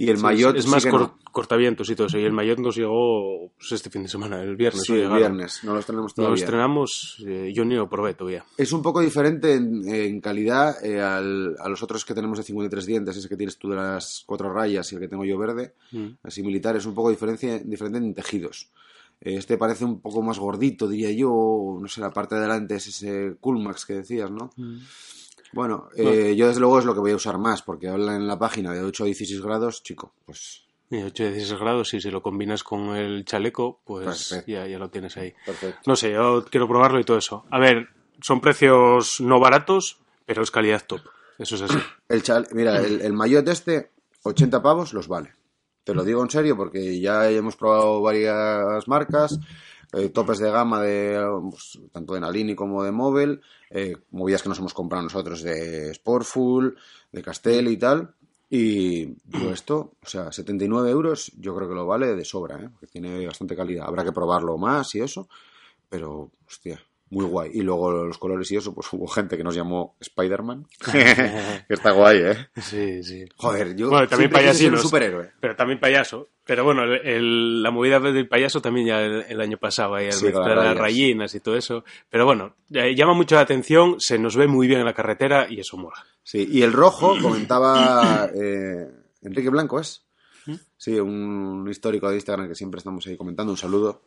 Y el Sí, maillot es más cor- no. cortavientos y todo eso. Y el maillot nos llegó pues, este fin de semana, el viernes. Sí, el viernes, no los tenemos No todavía. lo estrenamos, eh, yo ni lo probé todavía. Es un poco diferente en, en calidad eh, al- a los otros que tenemos de 53 dientes, ese que tienes tú de las cuatro rayas y el que tengo yo verde, Mm. así militar, es un poco diferencia- diferente en tejidos. Eh, Este parece un poco más gordito, diría yo, no sé, la parte de delante es ese Coolmax que decías, ¿no? Mm. Bueno, eh, yo desde luego es lo que voy a usar más, porque habla en la página de 8 a 16 grados, chico, pues Y 8 de 16 grados, y si lo combinas con el chaleco, pues ya, ya lo tienes ahí. perfecto. No sé, yo quiero probarlo y todo eso. A ver, son precios no baratos, pero es calidad top. Eso es así. El chal- mira, el, el maillot este, 80 pavos los vale. Te lo digo en serio porque ya hemos probado varias marcas, eh, topes de gama de pues, tanto de Nalini como de Móvil, eh, movidas que nos hemos comprado nosotros de Sportful, de Castelli y tal. Y esto, o sea, 79 euros, yo creo que lo vale de sobra, ¿eh? porque tiene bastante calidad. Habrá que probarlo más y eso, pero, hostia, muy guay. Y luego los colores y eso, pues hubo gente que nos llamó Spider-Man, que está guay, ¿eh? Sí, sí. Joder, yo Bueno, también ser un superhéroe. Pero también payaso. Pero bueno, el- el- la movida del payaso también ya el, el año pasado, ahí, al Sí, las las rayas. rayinas y todo eso. Pero bueno, eh, llama mucho la atención, se nos ve muy bien en la carretera y eso mola. Sí, y el rojo comentaba eh, Enrique Blanco, ¿es? Sí, un histórico de Instagram que siempre estamos ahí comentando, un saludo.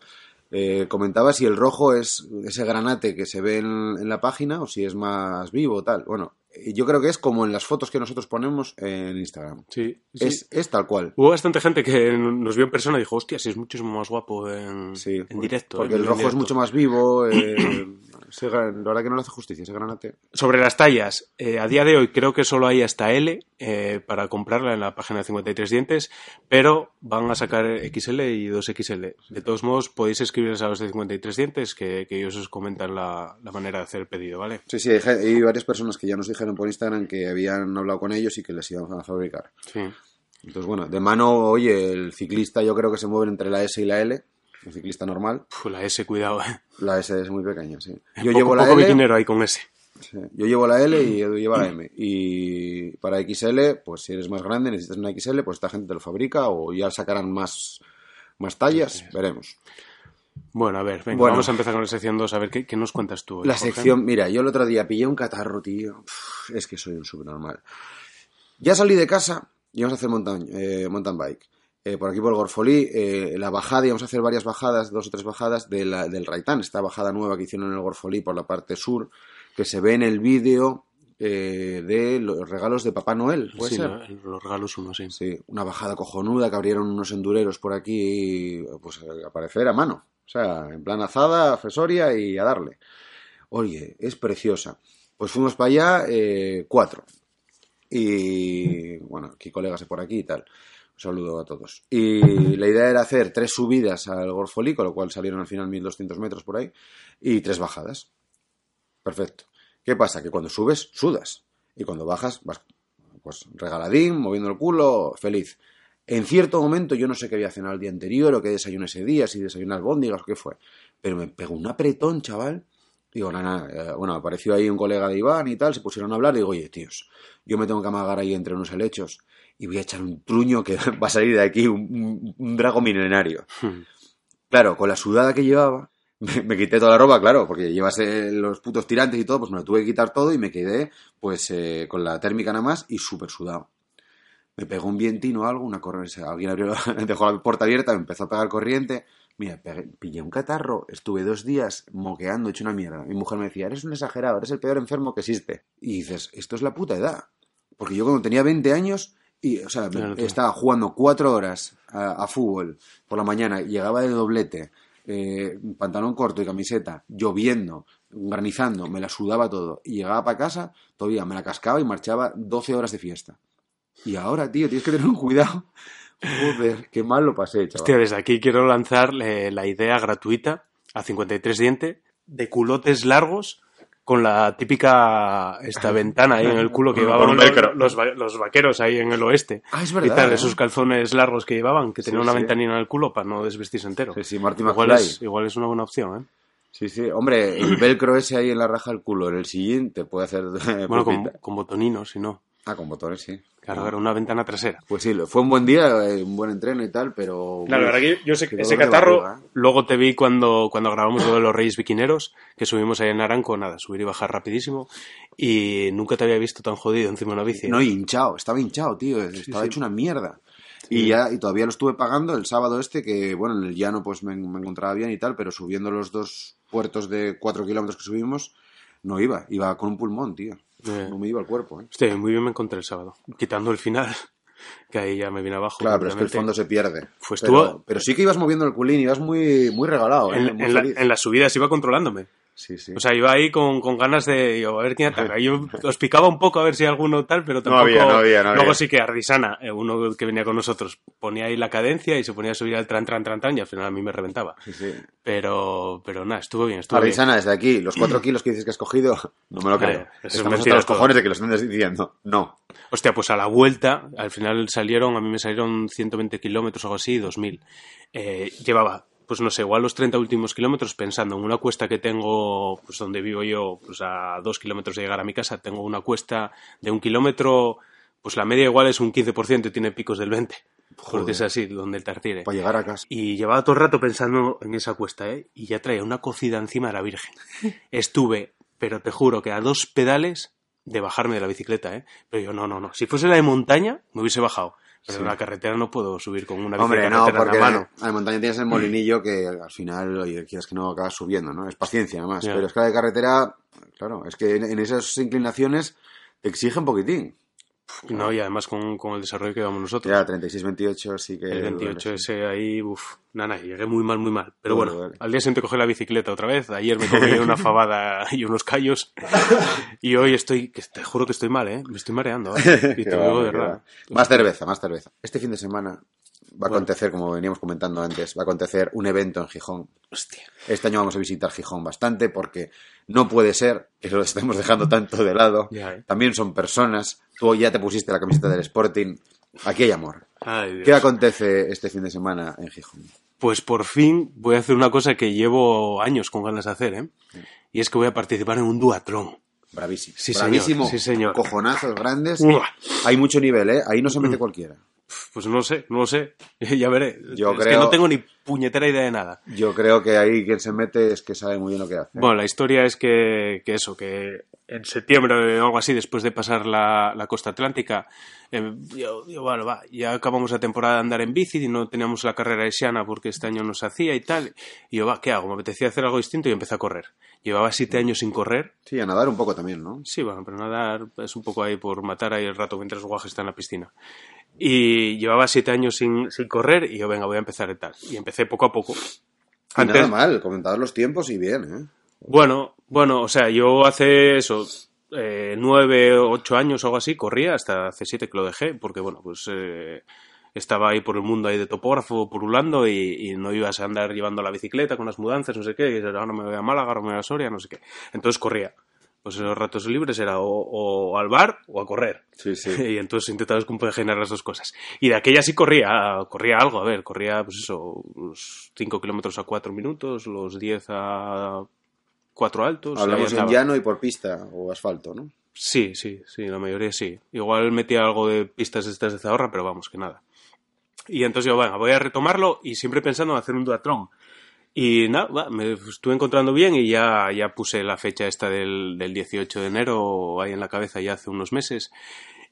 Eh, comentaba si el rojo es ese granate que se ve en, en la página o si es más vivo o tal. Bueno, yo creo que es como en las fotos que nosotros ponemos en Instagram. Sí, sí. Es, es tal cual. Hubo bastante gente que nos vio en persona y dijo, hostia, si es muchísimo más guapo en, Sí, en directo. Porque el rojo es directo". mucho más vivo. eh, la verdad que no le hace justicia ese granate. Sobre las tallas, eh, a día de hoy creo que solo hay hasta L eh, para comprarla en la página de 53 dientes, pero van a sacar XL y 2XL. De todos modos, podéis escribirles a los de 53 dientes que, que ellos os comentan la, la manera de hacer el pedido, ¿vale? Sí, sí, hay varias personas que ya nos dijeron por Instagram que habían hablado con ellos y que les iban a fabricar. Sí. Entonces, bueno, de mano, oye, el ciclista yo creo que se mueve entre la S y la L, un ciclista normal. Uf, la S, cuidado. eh. La S es muy pequeña, sí. Yo poco, llevo la poco L, biquinero ahí con S. sí, yo llevo la L y Edu lleva la M. Y para XL, pues si eres más grande, necesitas una XL, pues esta gente te lo fabrica o ya sacarán más, más tallas, veremos. Bueno, a ver, venga, Bueno. vamos a empezar con la sección 2. A ver, ¿qué, qué nos cuentas tú? hoy, La Jorge? sección, mira, yo el otro día pillé un catarro, tío. Uf, es que soy un subnormal. Ya salí de casa y vamos a hacer mountain, eh, mountain bike. Eh, por aquí por el Gorfolí, eh, la bajada, y vamos a hacer varias bajadas, dos o tres bajadas de la- del Raitán, esta bajada nueva que hicieron en el Gorfolí por la parte sur, que se ve en el vídeo eh, de los regalos de Papá Noel. ¿Puede Sí, ser? no, los regalos uno, sí. Sí, una bajada cojonuda que abrieron unos endureros por aquí, pues a parecer a mano. O sea, en plan azada, fesoria y a darle. Oye, es preciosa. Pues fuimos para allá eh, cuatro. Y bueno, aquí colegas de por aquí y tal. Un saludo a todos. Y la idea era hacer tres subidas al Gorfolí, con lo cual salieron al final 1200 metros por ahí, y tres bajadas. Perfecto. ¿Qué pasa? Que cuando subes, sudas. Y cuando bajas, vas pues regaladín, moviendo el culo, feliz. En cierto momento, yo no sé qué había cenado el día anterior o qué desayuné ese día, si desayuné albóndigas o qué fue, pero me pegó un apretón, chaval. Digo, nada, eh, bueno, apareció ahí un colega de Iván y tal, se pusieron a hablar, digo, oye, tíos, yo me tengo que amagar ahí entre unos helechos y voy a echar un truño que va a salir de aquí, un, un- un drago milenario. Hmm. Claro, con la sudada que llevaba, me, me quité toda la ropa, claro, porque llevas eh, los putos tirantes y todo, pues me lo tuve que quitar todo y me quedé, pues, eh, con la térmica nada más y súper sudado. Me pegó un vientino o algo, una corriente, alguien abrió, dejó la puerta abierta, me empezó a pegar corriente. Mira, pegué- pillé un catarro, estuve dos días moqueando, hecho una mierda. Mi mujer me decía, eres un exagerado, eres el peor enfermo que existe. Y dices, esto es la puta edad. Porque yo cuando tenía 20 años, y, o sea, claro. estaba jugando cuatro horas a, a fútbol por la mañana, llegaba de doblete, eh, pantalón corto y camiseta, lloviendo, granizando, me la sudaba todo. Y llegaba para casa, todavía me la cascaba y marchaba 12 horas de fiesta. Y ahora, tío, tienes que tener un cuidado. Joder, qué mal lo pasé, chaval. Hostia, desde aquí quiero lanzar eh, la idea gratuita a 53 diente de culotes largos con la típica esta ventana ahí en el culo que llevaban los, vaqueros ahí en el oeste. Ah, es y verdad. tal, ¿eh? esos calzones largos que llevaban, que Sí, tenían una sí. ventanina en el culo para no desvestirse entero. Sí, sí, Marty igual, es, igual es una buena opción, ¿eh? Sí, sí. Hombre, el velcro ese ahí en la raja del culo, en el sillín, te puede hacer... Bueno, con, con botoninos, si no. Ah, con botones, sí. Claro, era una ventana trasera. Pues sí, fue un buen día, eh, un buen entreno y tal, pero... Claro, la verdad que yo sé que ese catarro, barriga, ¿eh? luego te vi cuando, cuando grabamos lo de los Reyes Biquineros, que subimos ahí en Aranco, nada, subir y bajar rapidísimo, y nunca te había visto tan jodido encima de una bici. No, y hinchado, estaba hinchado, tío, estaba sí. hecho una mierda. Y ya, y todavía lo estuve pagando el sábado este, que bueno, en el llano pues me, me encontraba bien y tal, pero subiendo los dos puertos de cuatro kilómetros que subimos, no iba, iba con un pulmón, tío. Eh. No me iba el cuerpo, eh. Hostia, muy bien me encontré el sábado, quitando el final, que ahí ya me vine abajo. Claro, pero es que el fondo se pierde. Pues pero, tú- pero sí que ibas moviendo el culín, ibas muy, muy regalado, eh, En, muy en la- en las subidas iba controlándome. Sí, sí. O sea, iba ahí con, con ganas de yo, a ver quién ataca. Yo os picaba un poco a ver si alguno tal, pero tampoco. había, no había, no Luego había. sí que Ardisana, eh, uno que venía con nosotros, ponía ahí la cadencia y se ponía a subir al tran, tran, tran, tran, y al final a mí me reventaba. Sí, sí. Pero, pero nada, estuvo bien, estuvo bien. Arizana, desde aquí, los cuatro kilos que dices que has cogido, no me lo creo. Es Estamos hasta los todo. cojones de que lo estén diciendo. No. Hostia, pues a la vuelta, al final salieron, a mí me salieron 120 kilómetros o algo así, 2000. Eh, llevaba, pues no sé, igual los 30 últimos kilómetros pensando en una cuesta que tengo, pues donde vivo yo, pues a dos kilómetros de llegar a mi casa, tengo una cuesta de un kilómetro, pues la media igual es un 15% y tiene picos del 20. Joder. Porque es así, donde el tartire. Para llegar a casa. Y llevaba todo el rato pensando en esa cuesta, ¿eh? Y ya traía una cocida encima de la Virgen. Estuve, pero te juro que a dos pedales de bajarme de la bicicleta, ¿eh? Pero yo, no, no, no. Si fuese la de montaña, me hubiese bajado. Pero en la carretera no puedo subir con una Hombre, no, porque en la mano. en la montaña tienes el molinillo que al final, oye, quieres que no acabas subiendo, ¿no? Es paciencia, además. Ya. Pero es que la de carretera, claro, es que en, en esas inclinaciones te exige un poquitín. No, y además con, con el desarrollo que damos nosotros. Ya, 36-28 sí que... el 28 ese ahí, uff, nada, llegué muy mal, muy mal. Pero bueno, al día siguiente cogí la bicicleta otra vez. Ayer me comí una fabada y unos callos. Y hoy estoy, que te juro que estoy mal, ¿eh? Me estoy mareando. ¿eh? Y te va, digo de verdad. Más cerveza, más cerveza. Este fin de semana va a Bueno. acontecer, como veníamos comentando antes, va a acontecer un evento en Gijón. Hostia. Este año vamos a visitar Gijón bastante porque no puede ser que lo estemos dejando tanto de lado. ¿eh? También son personas. Tú ya te pusiste la camiseta del Sporting. Aquí hay amor. Ay. ¿Qué acontece este fin de semana en Gijón? Pues por fin voy a hacer una cosa que llevo años con ganas de hacer, ¿eh? Y es que voy a participar en un duatrón. Bravísimo. Sí, señor. Bravísimo. Sí, señor. Cojonazos grandes. Uah. Hay mucho nivel, ¿eh? Ahí no se mete cualquiera. Pues no lo sé, no lo sé. ya veré. Yo es que no tengo ni puñetera idea de nada. Yo creo que ahí quien se mete es que sabe muy bien lo que hace. Bueno, la historia es que, que eso, que en septiembre o algo así, después de pasar la, la costa atlántica, eh, yo, yo, bueno, va, ya acabamos la temporada de andar en bici y no teníamos la carrera esiana porque este año no se hacía y tal. Y yo, va, ¿qué hago? Me apetecía hacer algo distinto y empecé a correr. Llevaba siete años sin correr. Sí, a nadar un poco también, ¿no? Sí, bueno, pero nadar es un poco ahí por matar ahí el rato mientras Guaje está en la piscina. Y llevaba siete años sin, sin correr y yo, venga, voy a empezar y tal. Y empecé poco a poco. Y nada mal, comentar los tiempos y bien, ¿eh? Bueno, bueno, o sea, yo hace eso, eh, nueve, ocho años o algo así, corría hasta hace siete que lo dejé, porque bueno, pues eh, estaba ahí por el mundo ahí de topógrafo, purulando y, y no ibas a andar llevando la bicicleta con las mudanzas, no sé qué, y ahora me voy a Málaga, ahora me voy a Soria, no sé qué. Entonces corría. Pues en los ratos libres era o, o al bar o a correr. Sí, sí. Y entonces intentaba compaginar las dos cosas. Y de aquella sí corría, corría algo, a ver, corría, pues eso, los 5 kilómetros a 4 minutos, los 10 a 4 altos. Hablamos en llano y por pista o asfalto, ¿no? Sí, sí, sí, la mayoría sí. Igual metía algo de pistas estas de Zahorra, pero vamos, que nada. Y entonces yo, venga, voy a retomarlo y siempre pensando en hacer un duatrón. Y nada, me estuve encontrando bien y ya, ya puse la fecha esta del, del 18 de enero ahí en la cabeza ya hace unos meses.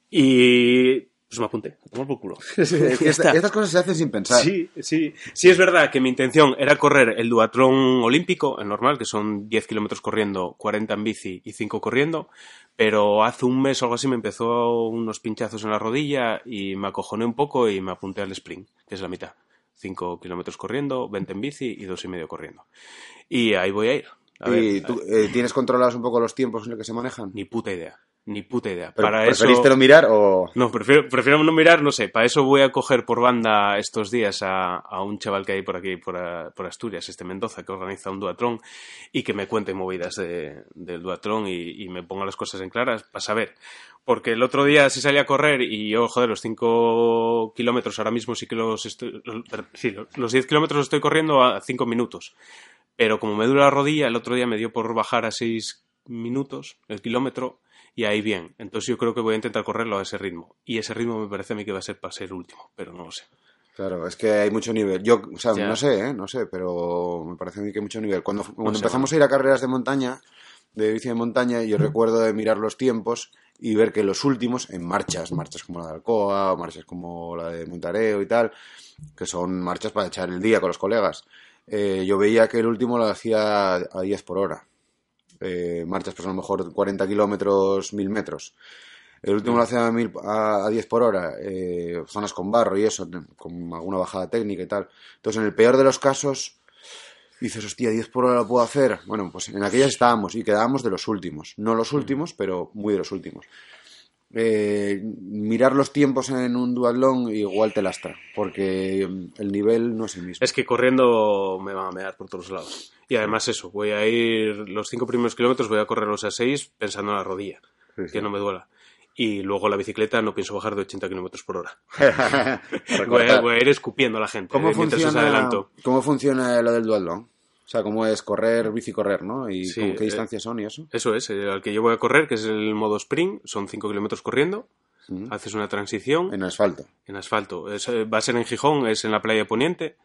Y pues me apunté, a tomar por culo. Que Ya esta- estas cosas se hacen sin pensar. Sí, sí. Sí es verdad que mi intención era correr el duatrón olímpico, el normal, que son 10 kilómetros corriendo, 40 en bici y 5 corriendo, pero hace un mes o algo así me empezó unos pinchazos en la rodilla y me acojoné un poco y me apunté al sprint, que es la mitad. 5 kilómetros corriendo, 20 en bici y dos y medio corriendo. Y ahí voy a ir. A ver, ¿Y tú eh, tienes controlados un poco los tiempos en los que se manejan? ni puta idea. Ni puta idea. ¿Pero Para ¿Preferiste eso... no mirar o...? No, prefiero, prefiero no mirar, no sé. Para eso voy a coger por banda estos días a, a un chaval que hay por aquí, por, a- por Asturias, este Mendoza, que organiza un duatrón y que me cuente movidas de- del duatrón y, y me ponga las cosas en claras para saber. Porque el otro día sí salí a correr y yo, joder, los 5 kilómetros ahora mismo sí que los estoy. los- Sí, los 10 kilómetros los estoy corriendo a 5 minutos. Pero como me dura la rodilla, el otro día me dio por bajar a 6 minutos el kilómetro y ahí bien. Entonces yo creo que voy a intentar correrlo a ese ritmo. Y ese ritmo me parece a mí que va a ser para ser último, pero no lo sé. Claro, es que hay mucho nivel. Yo, o sea, Ya. no sé, ¿eh? no sé, pero me parece a mí que hay mucho nivel. Cuando, cuando sé, empezamos a ir a carreras de montaña, de bici de montaña, yo recuerdo de mirar los tiempos y ver que los últimos, en marchas, marchas como la de Alcoa, marchas como la de Montareo y tal, que son marchas para echar el día con los colegas, eh, yo veía que el último lo hacía a 10 por hora. Eh, marchas, pues a lo mejor 40 kilómetros, 1000 metros. El último lo hacía a, mil- a, a 10 por hora, eh, zonas con barro y eso, con alguna bajada técnica y tal. Entonces, en el peor de los casos, dices, hostia, 10 por hora lo puedo hacer. Bueno, pues en aquellas estábamos y quedábamos de los últimos. No los últimos, pero muy de los últimos. Eh, mirar los tiempos en un duatlón igual te lastra, porque el nivel no es el mismo. Es que corriendo me van a mear por todos lados. Y además eso, voy a ir los cinco primeros kilómetros, voy a correrlos a seis pensando en la rodilla, Sí, sí. que no me duela. Y luego la bicicleta no pienso bajar de 80 kilómetros por hora. Voy a, cortar. voy a ir escupiendo a la gente ¿Cómo eh, mientras os funciona, adelanto. ¿Cómo funciona lo del duatlón? O sea, ¿cómo es correr, bici, correr, no? ¿Y Sí, con qué eh, distancias son y eso? Eso es, eh, al que yo voy a correr, que es el modo sprint, son 5 kilómetros corriendo, haces una transición En asfalto. en asfalto. Es, eh, va a ser en Gijón, es en la playa Poniente.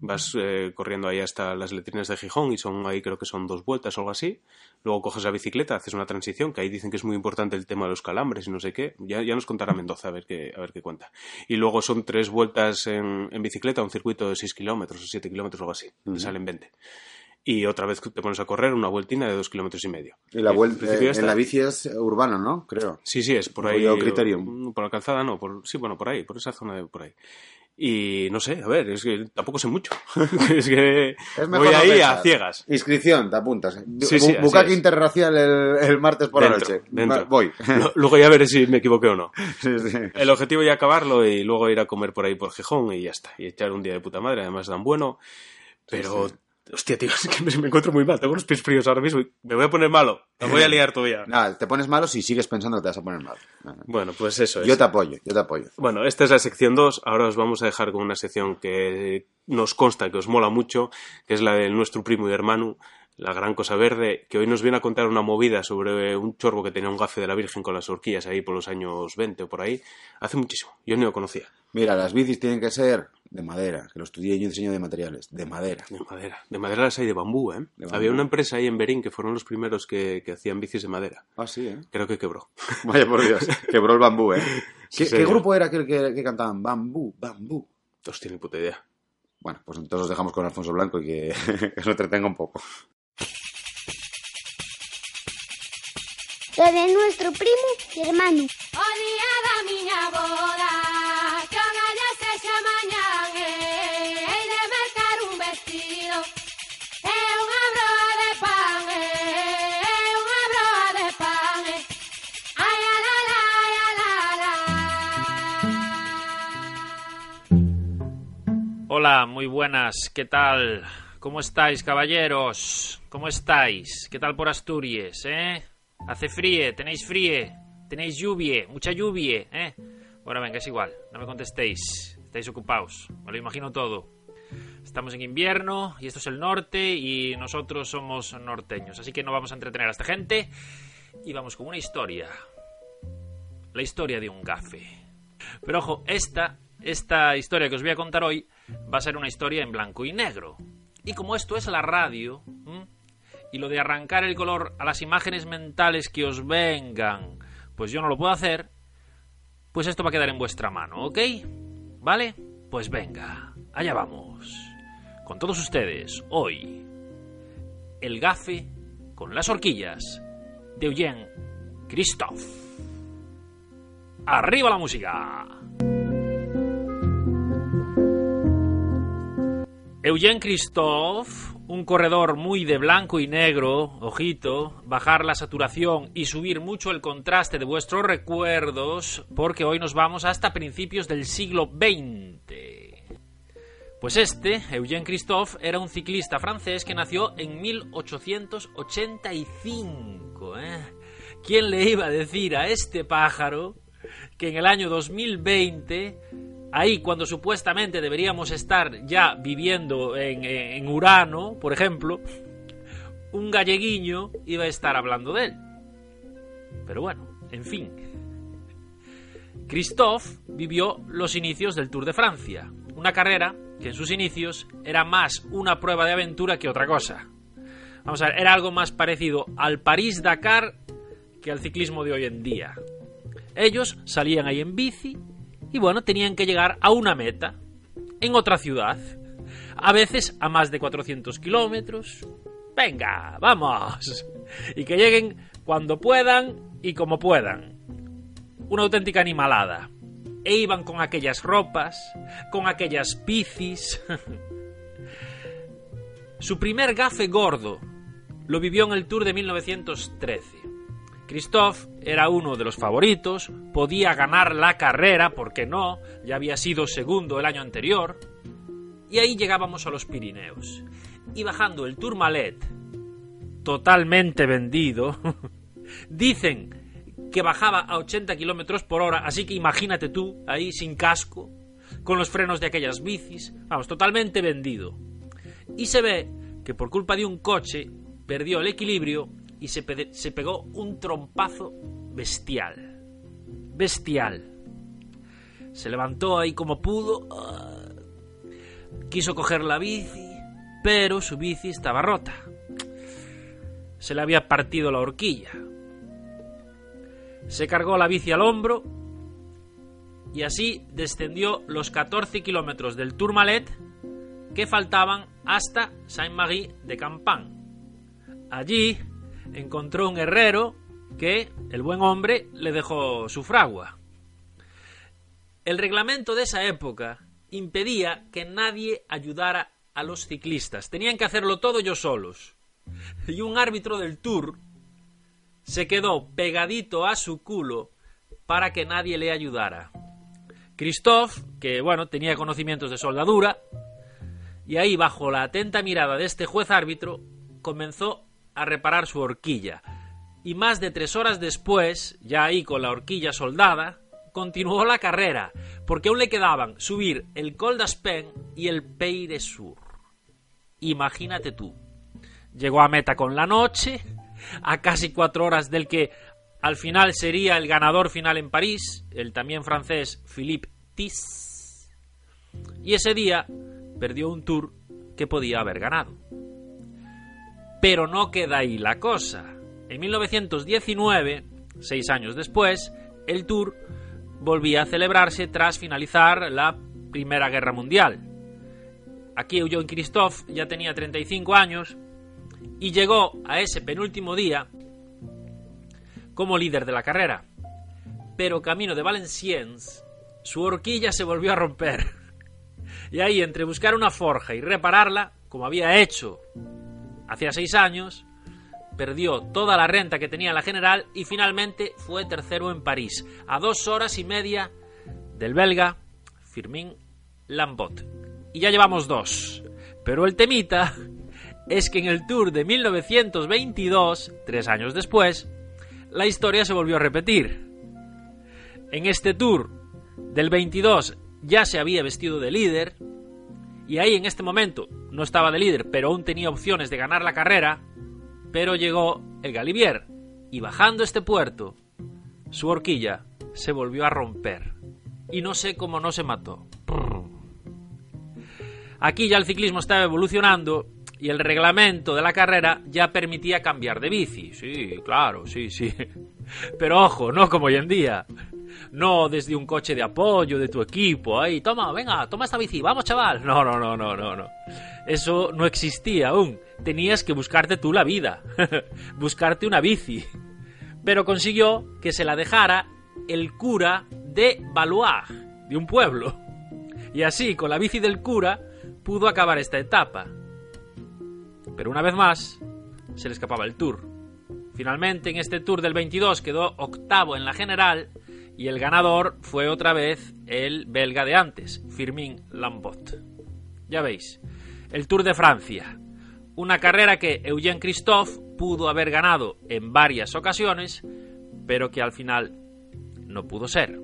Vas eh, corriendo ahí hasta las letrinas de Gijón y son ahí creo que son dos vueltas o algo así. Luego coges la bicicleta, haces una transición, que ahí dicen que es muy importante el tema de los calambres y no sé qué. Ya, ya nos contará Mendoza a ver qué, a ver qué cuenta. Y luego son tres vueltas en, en bicicleta, un circuito de 6 kilómetros o 7 kilómetros o algo así. Te salen 20. Y otra vez te pones a correr una vueltina de dos kilómetros y medio. Y la en vuelta está. la bici es urbana, ¿no? Creo. Sí, sí, es por Por ahí. Criterium. mm, Por la calzada, no. Por, sí, bueno, por ahí, por esa zona de por ahí. Y no sé, a ver, es que tampoco sé mucho. es que Es voy ahí pensar. a ciegas. Inscripción, te apuntas. Sí, Bucaque interracial el, el martes por Dentro, la noche. dentro. Voy. Luego ya veré si me equivoqué o no. Sí. El objetivo ya acabarlo y luego ir a comer por ahí por Gijón y ya está. Y echar un día de puta madre, además dan bueno. Pero, hostia, tío, es que me, me encuentro muy mal. Tengo los pies fríos ahora mismo y me voy a poner malo. Me voy a liar todavía. Nada, te pones malo si sigues pensando que te vas a poner malo. Bueno, pues eso es. Yo te apoyo, yo te apoyo. Bueno, esta es la sección 2. Ahora os vamos a dejar con una sección que nos consta que os mola mucho, que es la de nuestro primo y hermano, la gran cosa verde, que hoy nos viene a contar una movida sobre un chorbo que tenía un gafe de la Virgen con las horquillas ahí por los años 20 o por ahí. Hace muchísimo. Yo ni lo conocía. Mira, las bicis tienen que ser de madera, que lo estudié yo en diseño de materiales, de madera. De madera. De madera las hay de bambú, ¿eh? De bambú. Había una empresa ahí en Berín que fueron los primeros que, que hacían bicis de madera. Ah, sí, ¿eh? Creo que quebró. Vaya por Dios, quebró el bambú, ¿eh? Sí, ¿Qué, grupo era aquel que, que cantaban? Bambú, bambú. Hostia, ni puta idea. Bueno, pues entonces os dejamos con Alfonso Blanco y que, que se entretenga un poco. Lo de nuestro primo y hermano. O día da miña boda Muy buenas, ¿qué tal? ¿Cómo estáis, caballeros? ¿Cómo estáis? ¿Qué tal por Asturias, eh? Hace fríe, tenéis fríe, tenéis lluvia, mucha lluvia, eh? Bueno, venga, es igual, no me contestéis, estáis ocupados, me lo imagino todo. Estamos en invierno y esto es el norte y nosotros somos norteños, así que no vamos a entretener a esta gente y vamos con una historia. La historia de un gafe. Pero ojo, esta, esta historia que os voy a contar hoy va a ser una historia en blanco y negro. Y como esto es la radio, y lo de arrancar el color a las imágenes mentales que os vengan, pues yo no lo puedo hacer, pues esto va a quedar en vuestra mano, ¿ok? ¿Vale? Pues venga, allá vamos. Con todos ustedes, hoy, el gafe con las horquillas de Eugene Christophe. ¡Arriba la música! Eugene Christophe, un corredor muy de blanco y negro, ojito, bajar la saturación y subir mucho el contraste de vuestros recuerdos, porque hoy nos vamos hasta principios del siglo XX. Pues este, Eugene Christophe, era un ciclista francés que nació en 1885. ¿eh? ¿Quién le iba a decir a este pájaro que en el año 2020, ahí cuando supuestamente deberíamos estar ya viviendo en, en Urano, por ejemplo, un galleguiño iba a estar hablando de él? Pero bueno, en fin. Christophe vivió los inicios del Tour de Francia, una carrera que en sus inicios era más una prueba de aventura que otra cosa. Vamos a ver, era algo más parecido al París-Dakar que al ciclismo de hoy en día. Ellos salían ahí en bici y bueno, tenían que llegar a una meta, en otra ciudad, a veces a más de 400 kilómetros. Venga, vamos. Y que lleguen cuando puedan y como puedan. Una auténtica animalada. E iban con aquellas ropas, con aquellas bicis. Su primer gafe gordo lo vivió en el Tour de 1913. Christophe era uno de los favoritos, podía ganar la carrera, porque no, ya había sido segundo el año anterior. Y ahí llegábamos a los Pirineos. Y bajando el Tourmalet, totalmente vendido, dicen que bajaba a 80 kilómetros por hora, así que imagínate tú, ahí sin casco, con los frenos de aquellas bicis, vamos, totalmente vendido. Y se ve que por culpa de un coche perdió el equilibrio y se, se pegó un trompazo bestial. Bestial. Se levantó ahí como pudo. ah, Quiso coger la bici, pero su bici estaba rota. Se le había partido la horquilla. Se cargó la bici al hombro y así descendió los 14 kilómetros del Tourmalet que faltaban hasta Saint-Marie de Campan. Allí encontró un herrero que el buen hombre le dejó su fragua. El reglamento de esa época impedía que nadie ayudara a los ciclistas. Tenían que hacerlo todo ellos solos. Y un árbitro del Tour se quedó pegadito a su culo para que nadie le ayudara. Christophe, que bueno, tenía conocimientos de soldadura, y ahí bajo la atenta mirada de este juez árbitro comenzó a reparar su horquilla. Y más de tres horas después, ya ahí con la horquilla soldada, continuó la carrera, porque aún le quedaban subir el Col d'Aspen y el Peire Sur. Imagínate tú. Llegó a meta con la noche, a casi cuatro horas del que al final sería el ganador final en París, el también francés Philippe Tis. Y ese día perdió un tour que podía haber ganado. Pero no queda ahí la cosa. En 1919, seis años después, el tour volvía a celebrarse tras finalizar la Primera Guerra Mundial. Aquí Eugene Christophe ya tenía 35 años y llegó a ese penúltimo día como líder de la carrera. Pero camino de Valenciennes, su horquilla se volvió a romper. Y ahí, entre buscar una forja y repararla, como había hecho hacía seis años, perdió toda la renta que tenía la general y finalmente fue tercero en París, a dos horas y media del belga Firmin Lambot. Y ya llevamos dos. Pero el temita es que en el Tour de 1922, tres años después, la historia se volvió a repetir. En este Tour del 22 ya se había vestido de líder, y ahí en este momento no estaba de líder, pero aún tenía opciones de ganar la carrera, pero llegó el Galibier, y bajando este puerto, su horquilla se volvió a romper. Y no sé cómo no se mató. Aquí ya el ciclismo estaba evolucionando y el reglamento de la carrera ya permitía cambiar de bici. Sí, claro, sí, sí. Pero ojo, no como hoy en día. No desde un coche de apoyo de tu equipo. Ahí, toma, venga, toma esta bici, vamos chaval. No, no, no, no, no, no. Eso no existía aún. Tenías que buscarte tú la vida. buscarte una bici. Pero consiguió que se la dejara el cura de Valois, de un pueblo. Y así, con la bici del cura, pudo acabar esta etapa. Pero una vez más, se le escapaba el tour. Finalmente, en este tour del 22 quedó octavo en la general y el ganador fue otra vez el belga de antes, Firmin Lambot. Ya veis, el Tour de Francia, una carrera que Eugène Christophe pudo haber ganado en varias ocasiones, pero que al final no pudo ser.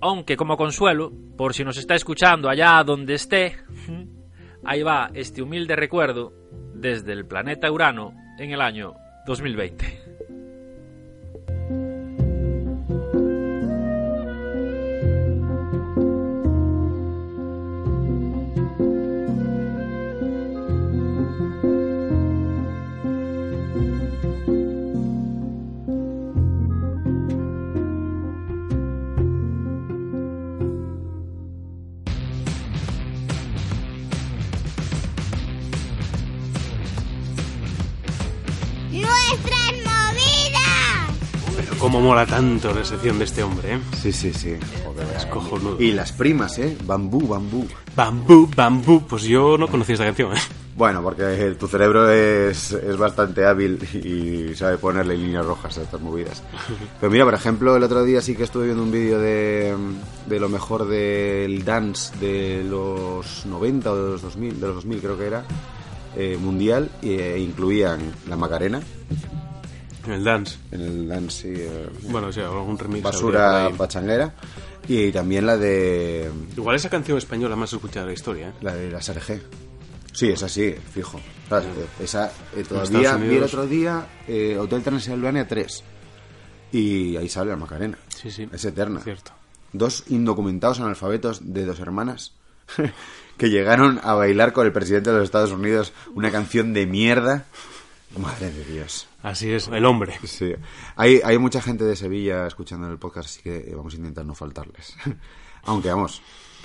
Aunque como consuelo, por si nos está escuchando allá donde esté, ahí va este humilde recuerdo desde el planeta Urano en el año 2020. Mola tanto la sección de este hombre, ¿eh? Sí, sí, sí. Joder, Es cojonudo. Y las primas, ¿eh? Bambú, bambú. Bambú, bambú. Pues yo no conocía esta canción, ¿eh? Bueno, porque tu cerebro es, es bastante hábil y sabe ponerle líneas rojas a estas movidas. Pero mira, por ejemplo, el otro día sí que estuve viendo un vídeo de, de lo mejor del dance de los 90 o de los 2000, de los 2000 creo que era, eh, mundial, e incluían la Macarena, En el dance. en el dance, sí, eh, Bueno, o sea, algún remix. basura pachanguera, y también la de Igual esa canción española más escuchada de la historia, ¿eh? La de la SRG. Sí, es así, fijo. Esa eh, todavía vi el otro día eh, Hotel Transilvania 3. Y ahí sale la Macarena. Sí, sí. Es eterna. Cierto. Dos indocumentados analfabetos de dos hermanas que llegaron a bailar con el presidente de los Estados Unidos una canción de mierda. Madre de Dios. Así es, el hombre. Sí. Hay, hay mucha gente de Sevilla escuchando el podcast, así que eh, vamos a intentar no faltarles. Aunque vamos.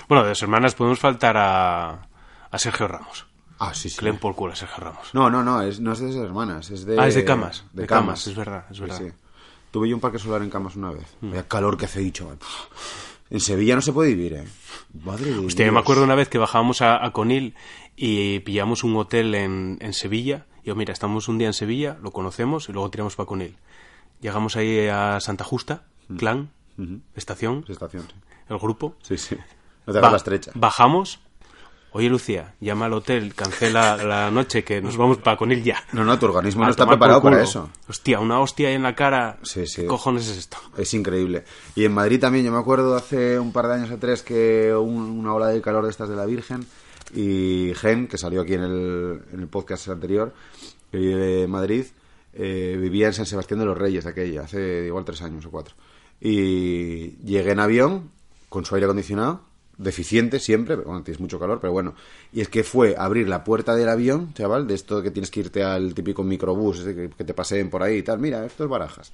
Bueno, de hermanas podemos faltar a, a Sergio Ramos. Ah, sí, sí. Den por culo a Sergio Ramos. No, no, no, es, no es de esas hermanas, es de... Ah, es de Camas, De, de Camas. Camas, es verdad, es verdad. Mm. sí. Tuve yo un parque solar en Camas una vez. Vaya calor que hace dicho. En Sevilla no se puede vivir, ¿eh? Madre de yo Dios. me acuerdo una vez que bajábamos a, a Conil y pillamos un hotel en, en Sevilla. Y yo, mira, estamos un día en Sevilla, lo conocemos y luego tiramos para Conil. Llegamos ahí a Santa Justa, clan, estación, Sí, estación, sí. el grupo. Sí, sí. No te Ba- la estrecha. Bajamos. Oye, Lucía, llama al hotel, cancela la noche que nos vamos para Conil ya. No, no, tu organismo no está tomar por preparado para eso. Hostia, una hostia ahí en la cara. Sí, sí. ¿Qué cojones es esto? Es increíble. Y en Madrid también, yo me acuerdo hace un par de años o tres que un- una ola de calor de estas de la Virgen y Gen, que salió aquí en el, en el podcast anterior, que vive de Madrid, eh, vivía en San Sebastián de los Reyes aquella, hace igual tres años o cuatro. Y llegué en avión con su aire acondicionado, deficiente siempre, pero bueno, tienes mucho calor, pero bueno. Y es que fue abrir la puerta del avión, chaval, de esto que tienes que irte al típico microbús, que, que te paseen por ahí y tal. Mira, esto es barajas.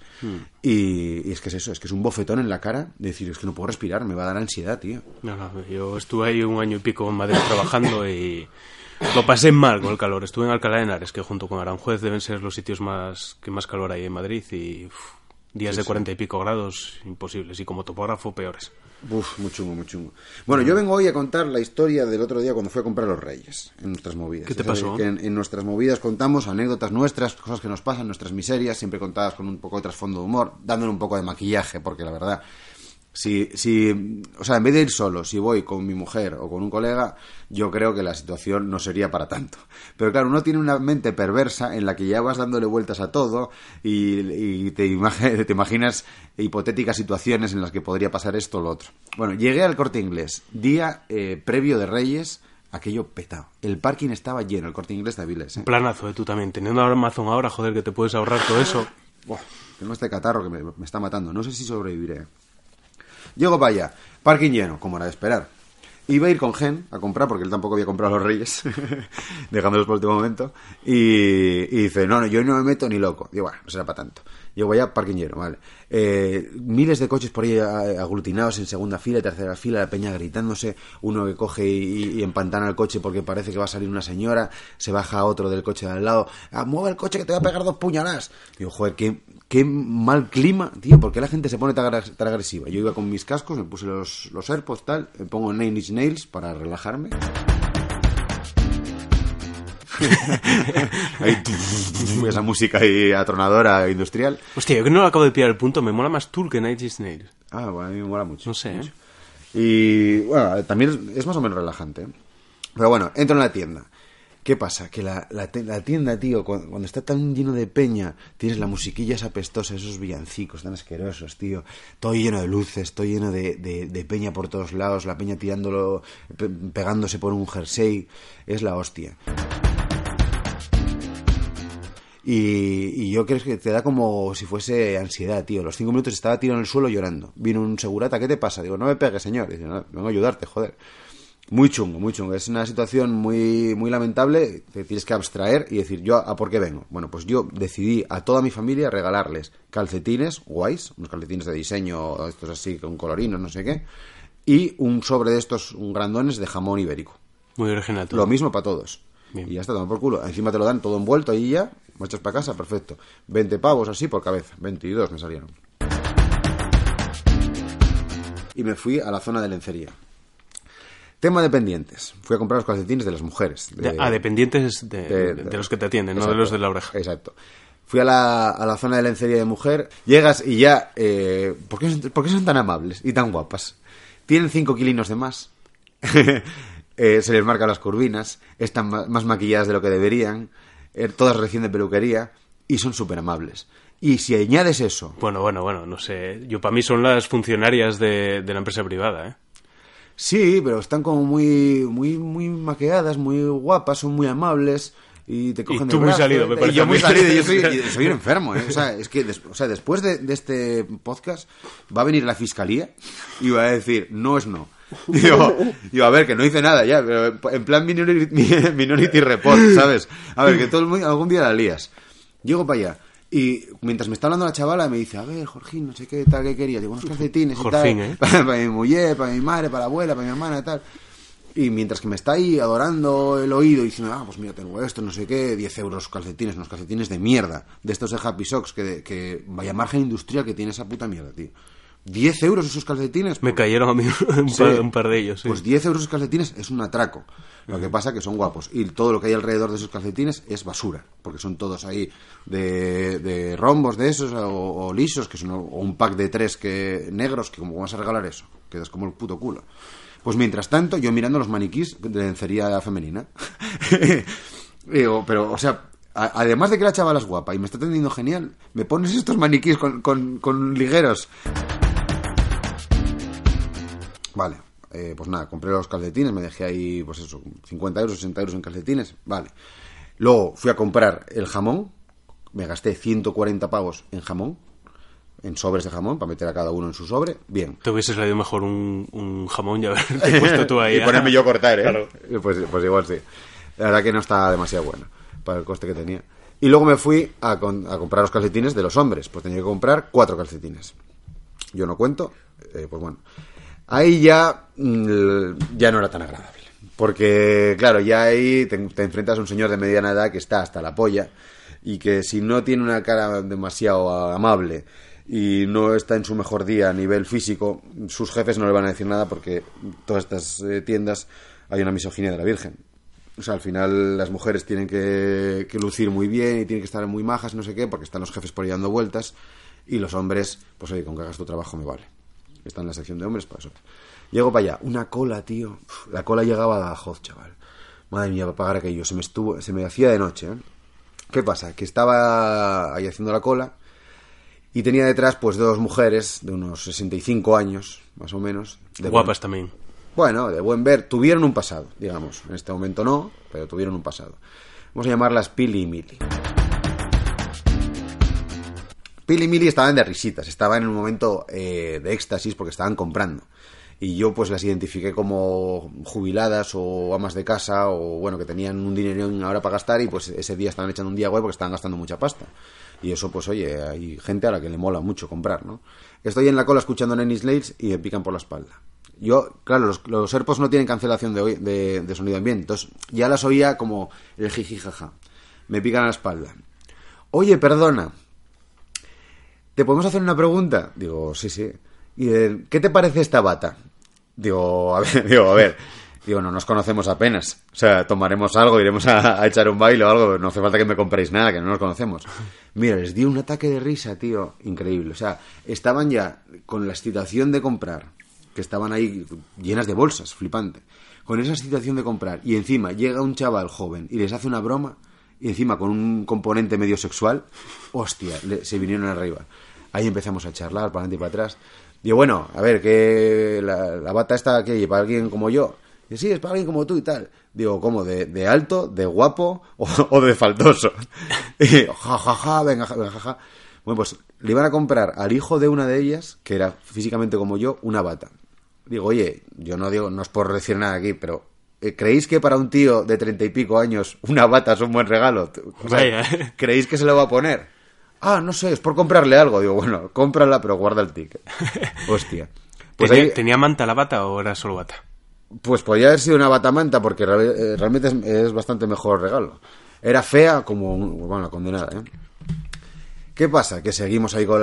Y, y es que es eso, es que es un bofetón en la cara de decir, es que no puedo respirar, me va a dar ansiedad, tío. No, no, yo estuve ahí un año y pico en Madrid trabajando y lo pasé mal con el calor. Estuve en Alcalá de Henares, que junto con Aranjuez deben ser los sitios más que más calor hay en Madrid y uf, días de cuarenta y pico grados imposibles y como topógrafo peores. Uf, muy chungo, muy chungo. Bueno, yo vengo hoy a contar la historia del otro día cuando fui a comprar los Reyes en nuestras movidas. ¿Qué te pasó? que en, en nuestras movidas contamos anécdotas nuestras, cosas que nos pasan, nuestras miserias, siempre contadas con un poco de trasfondo de humor, dándole un poco de maquillaje, porque la verdad, si, si, o sea, en vez de ir solo, si voy con mi mujer o con un colega, yo creo que la situación no sería para tanto. Pero claro, uno tiene una mente perversa en la que ya vas dándole vueltas a todo y, y te, imag- te imaginas hipotéticas situaciones en las que podría pasar esto o lo otro. Bueno, llegué al corte inglés, día eh, previo de Reyes, aquello petado. El parking estaba lleno, el corte inglés de Avilés. ¿eh? Planazo de tú también. Teniendo Amazon ahora, joder, que te puedes ahorrar todo eso. Buah, tengo este catarro que me, me está matando. No sé si sobreviviré. Llego para allá. Parking lleno, como era de esperar. Iba a ir con Gen a comprar, porque él tampoco había comprado los Reyes, dejándolos por último momento. Y, dice, no, no, yo no me meto ni loco. Digo, bueno, no será para tanto. Llego allá, parking lleno, vale. Eh, miles de coches por ahí aglutinados en segunda fila tercera fila, la peña gritándose, uno que coge y, y empantana el coche porque parece que va a salir una señora, se baja otro del coche de al lado, ah, mueve el coche que te voy a pegar dos puñaladas. Digo, joder, qué, qué mal clima, tío, ¿por qué la gente se pone tan, agres- tan agresiva? Yo iba con mis cascos, me puse los, los AirPods, tal, me pongo Nine Inch Nails para relajarme. Ahí, esa música ahí atronadora industrial. Hostia, yo que no lo acabo de pillar el punto, me mola más Tool que is Nails. Ah, bueno, a mí me mola mucho. No sé, ¿eh? Y bueno, también es, es más o menos relajante. ¿eh? Pero bueno, entro en la tienda. ¿Qué pasa? Que la, la tienda, tío, cuando, está tan lleno de peña, tienes la musiquilla esa apestosa, esos villancicos tan asquerosos, tío. Todo lleno de luces, todo lleno de, de- de peña por todos lados, la peña tirándolo, pe- pegándose por un jersey. Es la hostia. Y, y yo creo que te da como si fuese ansiedad, tío. Los cinco minutos estaba tirado en el suelo llorando. Vino un segurata, ¿qué te pasa? Digo, no me pegues, señor. Dice, no, vengo a ayudarte, joder. Muy chungo, muy chungo. Es una situación muy, muy lamentable. Te tienes que abstraer y decir, ¿yo a por qué vengo? Bueno, pues yo decidí a toda mi familia regalarles calcetines guays, unos calcetines de diseño, estos así, con colorinos, no sé qué, y un sobre de estos un grandones de jamón ibérico. Muy original todo. Lo mismo para todos. Bien. Y ya está, toma por culo. Encima te lo dan todo envuelto ahí ya. marchas para casa, perfecto. 20 pavos así por cabeza, 22 me salieron. Y me fui a la zona de lencería. Tema de pendientes. Fui a comprar los calcetines de las mujeres. de- Ah, dependientes de, de- de los que te atienden, no de los de la oreja. Exacto. Fui a la, a la zona de lencería de mujer, llegas y ya... Eh, ¿por, qué, son- por qué son tan amables y tan guapas? Tienen 5 kilinos de más. Eh, se les marcan las curvinas, están más maquilladas de lo que deberían, eh, todas recién de peluquería y son súper amables. Y si añades eso Bueno, bueno, bueno, no sé. Yo para mí son las funcionarias de, de la empresa privada, ¿eh? Sí, pero están como muy, muy, muy maqueadas, muy guapas, son muy amables y te cogen tú del muy brazo, salido, me y parece yo a mí. muy salido, yo soy, yo soy un enfermo, ¿eh? O sea, es que des- o sea, después de, de este podcast va a venir la fiscalía y va a decir, no es no. Digo, digo, a ver, que no hice nada ya, pero en plan minority, minority report, ¿sabes? A ver, que todo el mundo, algún día la lías. Llego para allá. Y mientras me está hablando la chavala, me dice, a ver, Jorgín, no sé qué, tal, qué quería. Digo, unos calcetines y tal. ¿eh? Para, para mi mujer, para mi madre, para la abuela, para mi hermana y tal. Y mientras que me está ahí adorando el oído, diciendo, ah, pues mira, tengo esto, no sé qué, 10 euros calcetines, unos calcetines de mierda, de estos de Happy Socks, que, que vaya margen industrial que tiene esa puta mierda, tío. 10 euros esos calcetines. Me Pues- cayeron a mí un, Sí. par, un par de ellos, sí. Pues 10 euros esos calcetines es un atraco. Lo que pasa que son guapos. Y todo lo que hay alrededor de esos calcetines es basura. Porque son todos ahí de, de rombos de esos o, o lisos, que son o un pack de tres que, negros, que como vas a regalar eso. Quedas como el puto culo. Pues mientras tanto, yo mirando los maniquís de lencería femenina. Digo, pero, o sea, además de que la chavala es guapa y me está atendiendo genial, me pones estos maniquís con, con, con ligueros. Vale, eh, pues nada, compré los calcetines, me dejé ahí, pues eso, 50 euros, 60 euros en calcetines, vale. Luego fui a comprar el jamón, me gasté 140 pavos en jamón, en sobres de jamón, para meter a cada uno en su sobre, bien. Te hubieses leído mejor un, un jamón y haberte puesto tú ahí. y ponerme yo a cortar, ¿eh? Claro. Pues, pues igual sí. La verdad que no está demasiado bueno para el coste que tenía. Y luego me fui a, con- a comprar los calcetines de los hombres. Pues tenía que comprar cuatro calcetines. Yo no cuento, eh, pues bueno. Ahí ya, mm, ya no era tan agradable. Porque, claro, ya ahí te, enfrentas a un señor de mediana edad que está hasta la polla y que si no tiene una cara demasiado amable y no está en su mejor día a nivel físico, sus jefes no le van a decir nada porque en todas estas eh, tiendas hay una misoginia de la Virgen. O sea, al final las mujeres tienen que, que lucir muy bien y tienen que estar muy majas, no sé qué, porque están los jefes por ahí dando vueltas. Y los hombres, pues oye, con que hagas tu trabajo me vale. Está en la sección de hombres, para eso. Llego para allá, una cola, tío. Uf, la cola llegaba a Hoz, chaval. Madre mía, para pagar aquello. Se me estuvo, se me hacía de noche, ¿eh? ¿Qué pasa? Que estaba ahí haciendo la cola y tenía detrás, pues, dos mujeres de unos 65 años, más o menos. De Guapas también. bueno, de buen ver, tuvieron un pasado, digamos. En este momento no, pero tuvieron un pasado. Vamos a llamarlas Pili y Mili. Pili y Mili estaban de risitas, estaban en un momento eh, de éxtasis porque estaban comprando. Y yo pues las identifiqué como jubiladas o amas de casa o bueno, que tenían un dinero ahora para gastar y pues ese día estaban echando un día web porque estaban gastando mucha pasta. Y eso pues oye, hay gente a la que le mola mucho comprar, ¿no? Estoy en la cola escuchando Nenny Slates y me pican por la espalda. Yo, claro, los, los no tienen cancelación de, de, de sonido ambiente, entonces ya las oía como el jiji jaja. Me pican a la espalda. Oye, perdona, ¿te podemos hacer una pregunta? Digo, sí, sí. Y ¿qué te parece esta bata? Digo, a ver, digo, a ver. Digo, no nos conocemos apenas. O sea, tomaremos algo, iremos a, a echar un baile o algo. No hace falta que me compréis nada, que no nos conocemos. Mira, les di un ataque de risa, tío. Increíble. O sea, estaban ya con la excitación de comprar, que estaban ahí llenas de bolsas, flipante. Con esa excitación de comprar. Y encima llega un chaval joven y les hace una broma. Y encima con un componente medio sexual. Hostia, le- se vinieron arriba. Ahí empezamos a charlar para adelante y para atrás. Digo, bueno, a ver, que la, la bata esta que para alguien como yo. Dice, sí, es para alguien como tú y tal. Digo, ¿cómo? ¿De, de alto, de guapo o, o de faltoso? Y, ja, ja, ja, venga, ja, venga, ja. Bueno, pues le iban a comprar al hijo de una de ellas, que era físicamente como yo, una bata. Digo, oye, yo no digo, no es por decir nada aquí, pero eh, ¿creéis que para un tío de treinta y pico años una bata es un buen regalo? O sea. ¿Creéis que se lo va a poner? Ah, no sé, es por comprarle algo. Digo, bueno, cómprala, pero guarda el ticket. Hostia. Pues, ¿Tenía, ahí- tenía manta la bata o era solo bata? pues podría haber sido una batamanta, porque eh, realmente es, es bastante mejor regalo. Era fea como un- bueno, condenada, ¿eh? ¿Qué pasa? Que seguimos ahí con,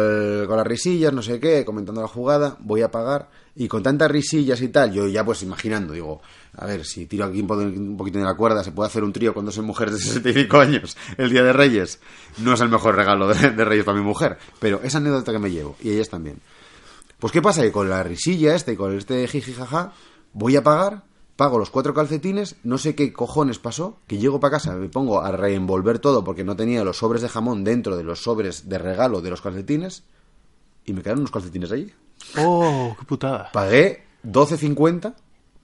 con las risillas, no sé qué, comentando la jugada, voy a pagar, y con tantas risillas y tal, yo ya pues imaginando, digo, a ver, si tiro aquí un, po- un poquito de la cuerda, se puede hacer un trío con dos mujeres de 65 años el Día de Reyes. No es el mejor regalo de, Reyes para mi mujer, pero esa anécdota que me llevo, y ellas también. Pues ¿qué pasa? Que con la risilla este, y con este jiji jaja, voy a pagar, pago los cuatro calcetines, no sé qué cojones pasó, que llego para casa, me pongo a reenvolver todo porque no tenía los sobres de jamón dentro de los sobres de regalo de los calcetines, y me quedaron unos calcetines allí. Oh, qué putada. Pagué 12.50,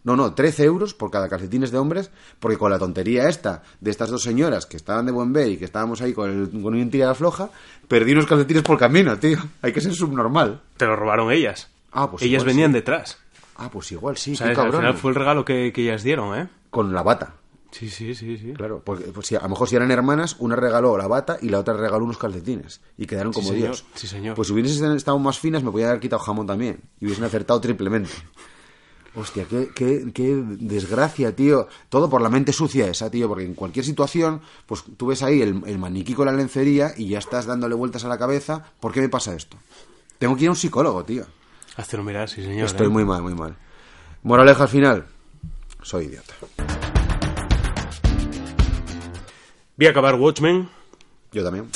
no, no, 13 euros por cada calcetines de hombres, porque con la tontería esta de estas dos señoras que estaban de buen ver y que estábamos ahí con, el, con una tirada floja, perdí unos calcetines por camino, tío. Hay que ser subnormal. Te lo robaron ellas. Ah, pues ellas igual venían sí. detrás. Ah, pues igual sí, qué cabrón. final fue el regalo que, que ellas dieron, ¿eh? Con la bata. Sí, sí, sí, sí. Claro, porque pues, si- a lo mejor si eran hermanas, una regaló la bata y la otra regaló unos calcetines. Y quedaron Sí, como señor. Dios. Sí, señor. Pues si hubiesen estado más finas, me podían haber quitado jamón también. Y hubiesen acertado triplemente. Hostia, qué, qué, qué desgracia, tío. Todo por la mente sucia esa, tío. Porque en cualquier situación, pues tú ves ahí el, el maniquí con la lencería y ya estás dándole vueltas a la cabeza. ¿Por qué me pasa esto? Tengo que ir a un psicólogo, tío. Mirar, sí, señor. Estoy ¿eh? muy mal, muy mal. Moraleja al final. Soy idiota. Vi acabar Watchmen Yo también.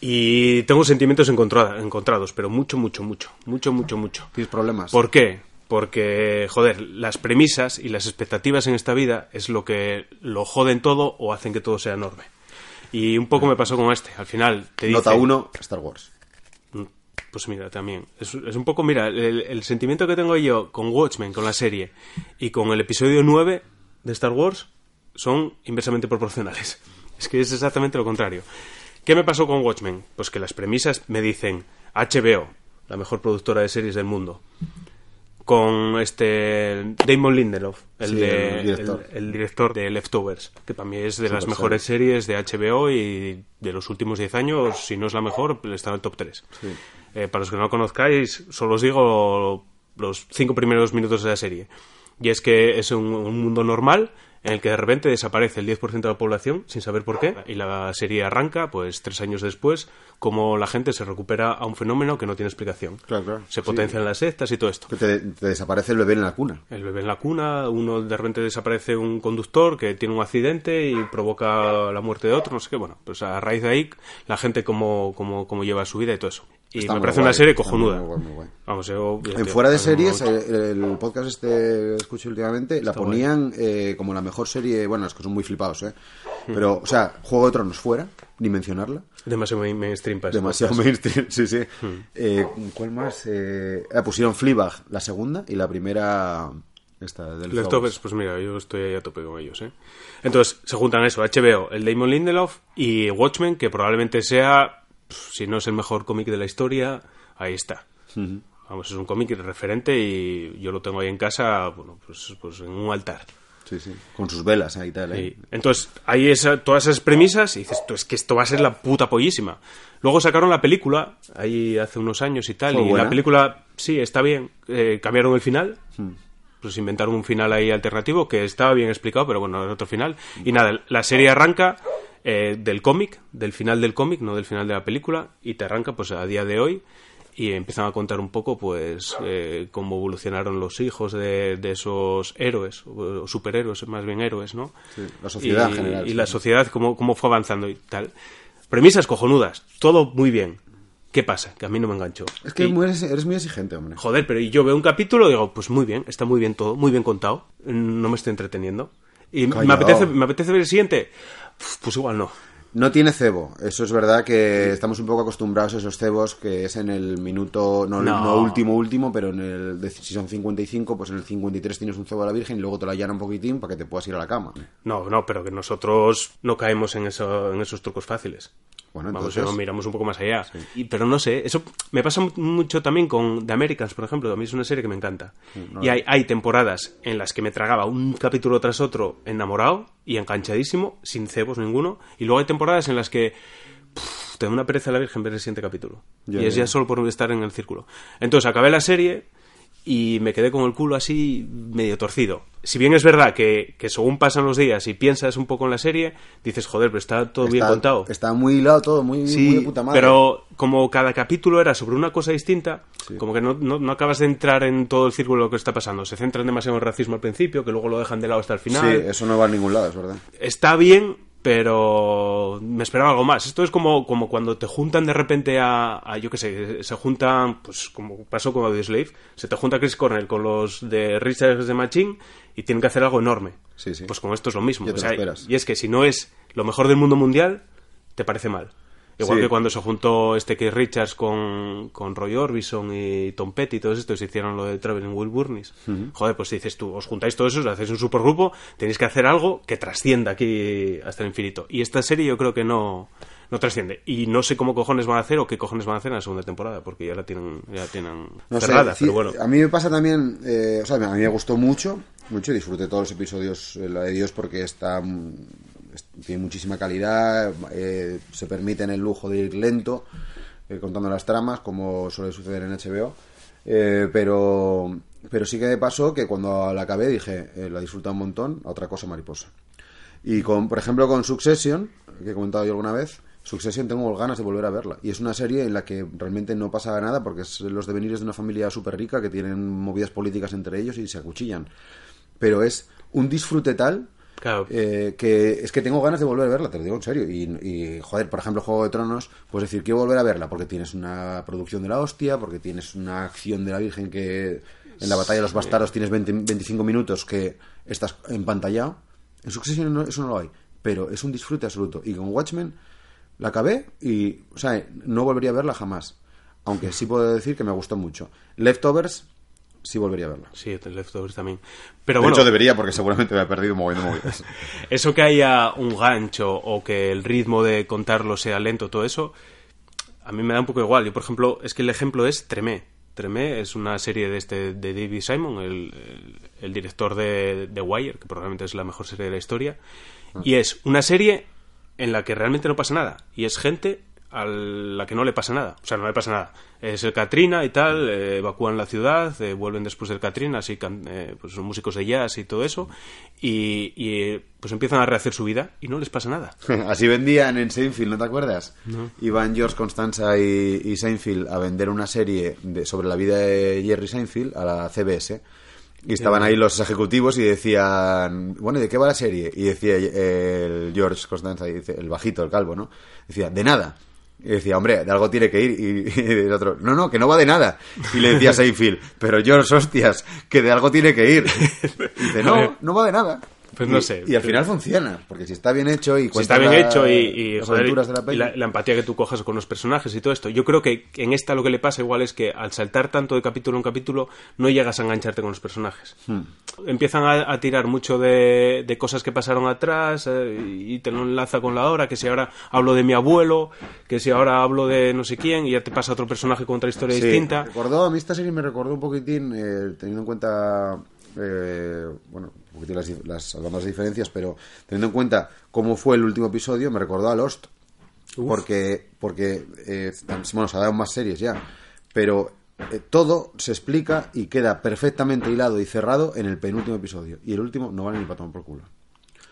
y tengo sentimientos encontrados, pero mucho, mucho, mucho. Mucho, mucho, mucho. ¿Tienes problemas? ¿Por qué? Porque, joder, las premisas y las expectativas en esta vida es lo que lo joden todo o hacen que todo sea enorme. Y un poco me pasó con este. Al final te dice... Nota 1, Star Wars. Pues mira, también. Es, es un poco, mira, el, el sentimiento que tengo yo con Watchmen, con la serie, y con el episodio 9 de Star Wars son inversamente proporcionales. Es que es exactamente lo contrario. ¿Qué me pasó con Watchmen? Pues que las premisas me dicen HBO, la mejor productora de series del mundo, con este Damon Lindelof, el, Sí, de, el director. el- el director de Leftovers, que para mí es de las Super mejores series de HBO y de los últimos 10 años, si no es la mejor, está en el top 3. Eh, para los que no lo conozcáis, solo os digo los cinco primeros minutos de la serie. Y es que es un, un mundo normal en el que de repente desaparece el 10% de la población sin saber por qué y la serie arranca, pues tres años después, como la gente se recupera a un fenómeno que no tiene explicación. Claro, claro. Se Sí. potencian las sectas y todo esto. Que te, te desaparece el bebé en la cuna. El bebé en la cuna, uno de repente desaparece un conductor que tiene un accidente y provoca la muerte de otro, no sé qué. Bueno, pues a raíz de ahí, la gente cómo, cómo, cómo lleva su vida y todo eso. Y Está me parece guay, una serie cojonuda. muy guay, muy guay. Vamos, yo... En fuera de series, me- el, el podcast este que escuché últimamente, la ponían eh, como la mejor serie. Bueno, es que son muy flipados, ¿eh? Pero, o sea, Juego de Tronos fuera, ni mencionarla. Demasiado main- mainstream para Demasiado mainstream, sí, sí. Eh, ¿Cuál más? Eh, ah, pusieron Fleabag, la segunda, y la primera. Esta, del Leftovers, pues mira, yo estoy ahí a tope con ellos, ¿eh? Entonces, se juntan eso, HBO, el Damon Lindelof y Watchmen, que probablemente sea, si no es el mejor cómic de la historia, ahí está. Vamos, es un cómic referente y yo lo tengo ahí en casa, bueno, pues, pues en un altar. Sí, sí. Con sus velas ahí y tal, ¿eh? Sí. Entonces, hay esa, todas esas premisas y dices, es que esto va a ser la puta pollísima. Luego sacaron la película, ahí hace unos años y tal, Fue y buena. la película, sí, está bien. Eh, cambiaron el final, pues inventaron un final ahí alternativo que estaba bien explicado, pero bueno, era otro final. Y nada, la serie arranca eh, del cómic, del final del cómic, no del final de la película, y te arranca pues a día de hoy y empiezan a contar un poco pues eh, cómo evolucionaron los hijos de, de esos héroes o superhéroes más bien héroes no Sí, la sociedad y, en general, y sí. la sociedad cómo, cómo fue avanzando y tal. Premisas cojonudas todo muy bien. Qué pasa que a mí no me enganchó. Es que Y- eres muy exigente, hombre. Joder, pero yo veo un capítulo y digo, pues muy bien, está muy bien todo, muy bien contado, no me estoy entreteniendo. Y me apetece, me apetece ver el siguiente, pues igual no. No tiene cebo. Eso es verdad que estamos un poco acostumbrados a esos cebos que es en el minuto, no, No. no último, último, pero en el, de- si son 55, pues en el 53 tienes un cebo de la Virgen y luego te lo allana un poquitín para que te puedas ir a la cama. No, no, pero que nosotros no caemos en, eso, en esos trucos fáciles. Bueno, Vamos, entonces- yo miramos un poco más allá. Y, pero no sé, eso me pasa mu- mucho también con The Americans, por ejemplo. A mí es una serie que me encanta. no y hay, hay temporadas en las que me tragaba un capítulo tras otro enamorado y enganchadísimo, sin cebos ninguno. Y luego hay temporadas en las que te da una pereza a la Virgen ver el siguiente capítulo. Ya, y es ya. ya solo por estar en el círculo. Entonces acabé la serie y me quedé con el culo así medio torcido. Si bien es verdad que, que según pasan los días y piensas un poco en la serie, dices, joder, pero está todo bien contado. Está muy hilado todo, muy, muy de puta madre. pero como cada capítulo era sobre una cosa distinta, como que no, no, no acabas de entrar en todo el círculo de lo que está pasando. Se centran demasiado en el racismo al principio, que luego lo dejan de lado hasta el final. Sí, eso no va a ningún lado, es verdad. Está bien, pero me esperaba algo más. Esto es como, como cuando te juntan de repente a, a, yo qué sé, se juntan, pues como pasó con Audioslave, se te junta Chris Cornell con los de Richards de Machine y tienen que hacer algo enorme. Sí, sí. Pues con esto es lo mismo. O sea, y es que si no es lo mejor del mundo mundial, te parece mal. Igual Sí. que cuando se juntó este Keith Richards con, con Roy Orbison y Tom Petty y todos estos hicieron lo de Traveling Will Burnies. Joder, pues dices tú, os juntáis todos esos, hacéis un supergrupo, tenéis que hacer algo que trascienda aquí hasta el infinito. Y esta serie yo creo que no, no trasciende. Y no sé cómo cojones van a hacer o qué cojones van a hacer en la segunda temporada, porque ya la tienen, ya la tienen No cerrada. pero bueno. A mí me pasa también, eh, o sea, a mí me gustó mucho, mucho, disfruté todos los episodios, eh, la de Dios, porque está, es- tiene muchísima calidad, eh, se permiten el lujo de ir lento, eh, contando las tramas, como suele suceder en HBO, eh, pero, pero sí que me pasó que cuando la acabé dije, eh, la disfruté un montón, otra cosa mariposa. Y con, por ejemplo, con Succession, que he comentado yo alguna vez, Succession tengo ganas de volver a verla. Y es una serie en la que realmente no pasa nada porque es los devenires de una familia súper rica que tienen movidas políticas entre ellos y se acuchillan. Pero es un disfrute tal Claro. eh, que es que tengo ganas de volver a verla, te lo digo en serio. Y, y, joder, por ejemplo, Juego de Tronos, pues decir, quiero volver a verla porque tienes una producción de la hostia, porque tienes una acción de la Virgen que en la batalla de los bastardos tienes 20 25 minutos que estás empantallado. En Succession no- eso no lo hay, pero es un disfrute absoluto. Y con Watchmen la acabé y, o sea, no volvería a verla jamás. Aunque sí puedo decir que me gustó mucho. Leftovers, sí volvería a verla. Sí, The Leftovers también. Pero de bueno, hecho, debería porque seguramente me he perdido de movidas. eso que haya un gancho o que el ritmo de contarlo sea lento, todo eso, a mí me da un poco igual. Yo, por ejemplo, es que el ejemplo es Tremé. Tremé es una serie de este de David Simon, el, el- el director de, de Wire, que probablemente es la mejor serie de la historia. Y es una serie en la que realmente no pasa nada. Y es gente a la que no le pasa nada. O sea, no le pasa nada. Es el Katrina y tal, eh, evacúan la ciudad, eh, vuelven después del Katrina, así eh, pues son músicos de jazz y todo eso. Y, y, eh, pues empiezan a rehacer su vida y no les pasa nada. Así vendían en Seinfeld, ¿no te acuerdas? Iban George Constanza y, y Seinfeld a vender una serie de- sobre la vida de Jerry Seinfeld a la CBS. Y estaban ahí los ejecutivos y decían, bueno, ¿y de qué va la serie? Y decía el George Constanza, el bajito, el calvo, ¿no? Decía, de nada. Y decía, hombre, de algo tiene que ir. Y, y el otro, no, no, que no va de nada. Y le decía a Seinfeld, pero George, hostias, que de algo tiene que ir. Y dice, no, no va de nada. Pues no Y- sé, Y al pero- final funciona, porque si está bien hecho y si está bien la- hecho y, y, las joder, de la y peli. la, la empatía que tú cojas con los personajes y todo esto. Yo creo que en esta lo que le pasa igual es que al saltar tanto de capítulo en capítulo no llegas a engancharte con los personajes. Hmm. Empiezan a, a tirar mucho de, de cosas que pasaron atrás eh, y te lo enlaza con la hora, que si ahora hablo de mi abuelo, que si ahora hablo de no sé quién y ya te pasa otro personaje con otra historia Sí, distinta. recordó, a mí esta serie me recordó un poquitín, eh, teniendo en cuenta, eh, bueno, las, las, las diferencias, pero teniendo en cuenta cómo fue el último episodio, me recordó a Lost. Porque, porque eh, bueno, se ha dado más series ya, pero eh, todo se explica y queda perfectamente hilado y cerrado en el penúltimo episodio. Y el último no vale ni para tomar por culo.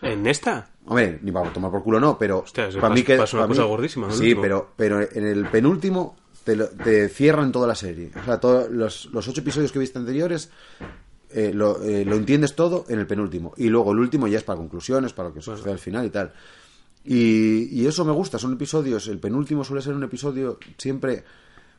¿En esta? Hombre, ni para tomar por culo no, pero Hostia, para mí que pasa una para cosa mí- gordísima, ¿no? Sí, pero pero en el penúltimo te, lo- te cierran toda la serie. O sea, todos los, los ocho episodios que viste anteriores eh, lo, eh, lo entiendes todo en el penúltimo y luego el último ya es para conclusiones, para lo que sucede al final y tal. Y, y eso me gusta, son episodios. El penúltimo suele ser un episodio siempre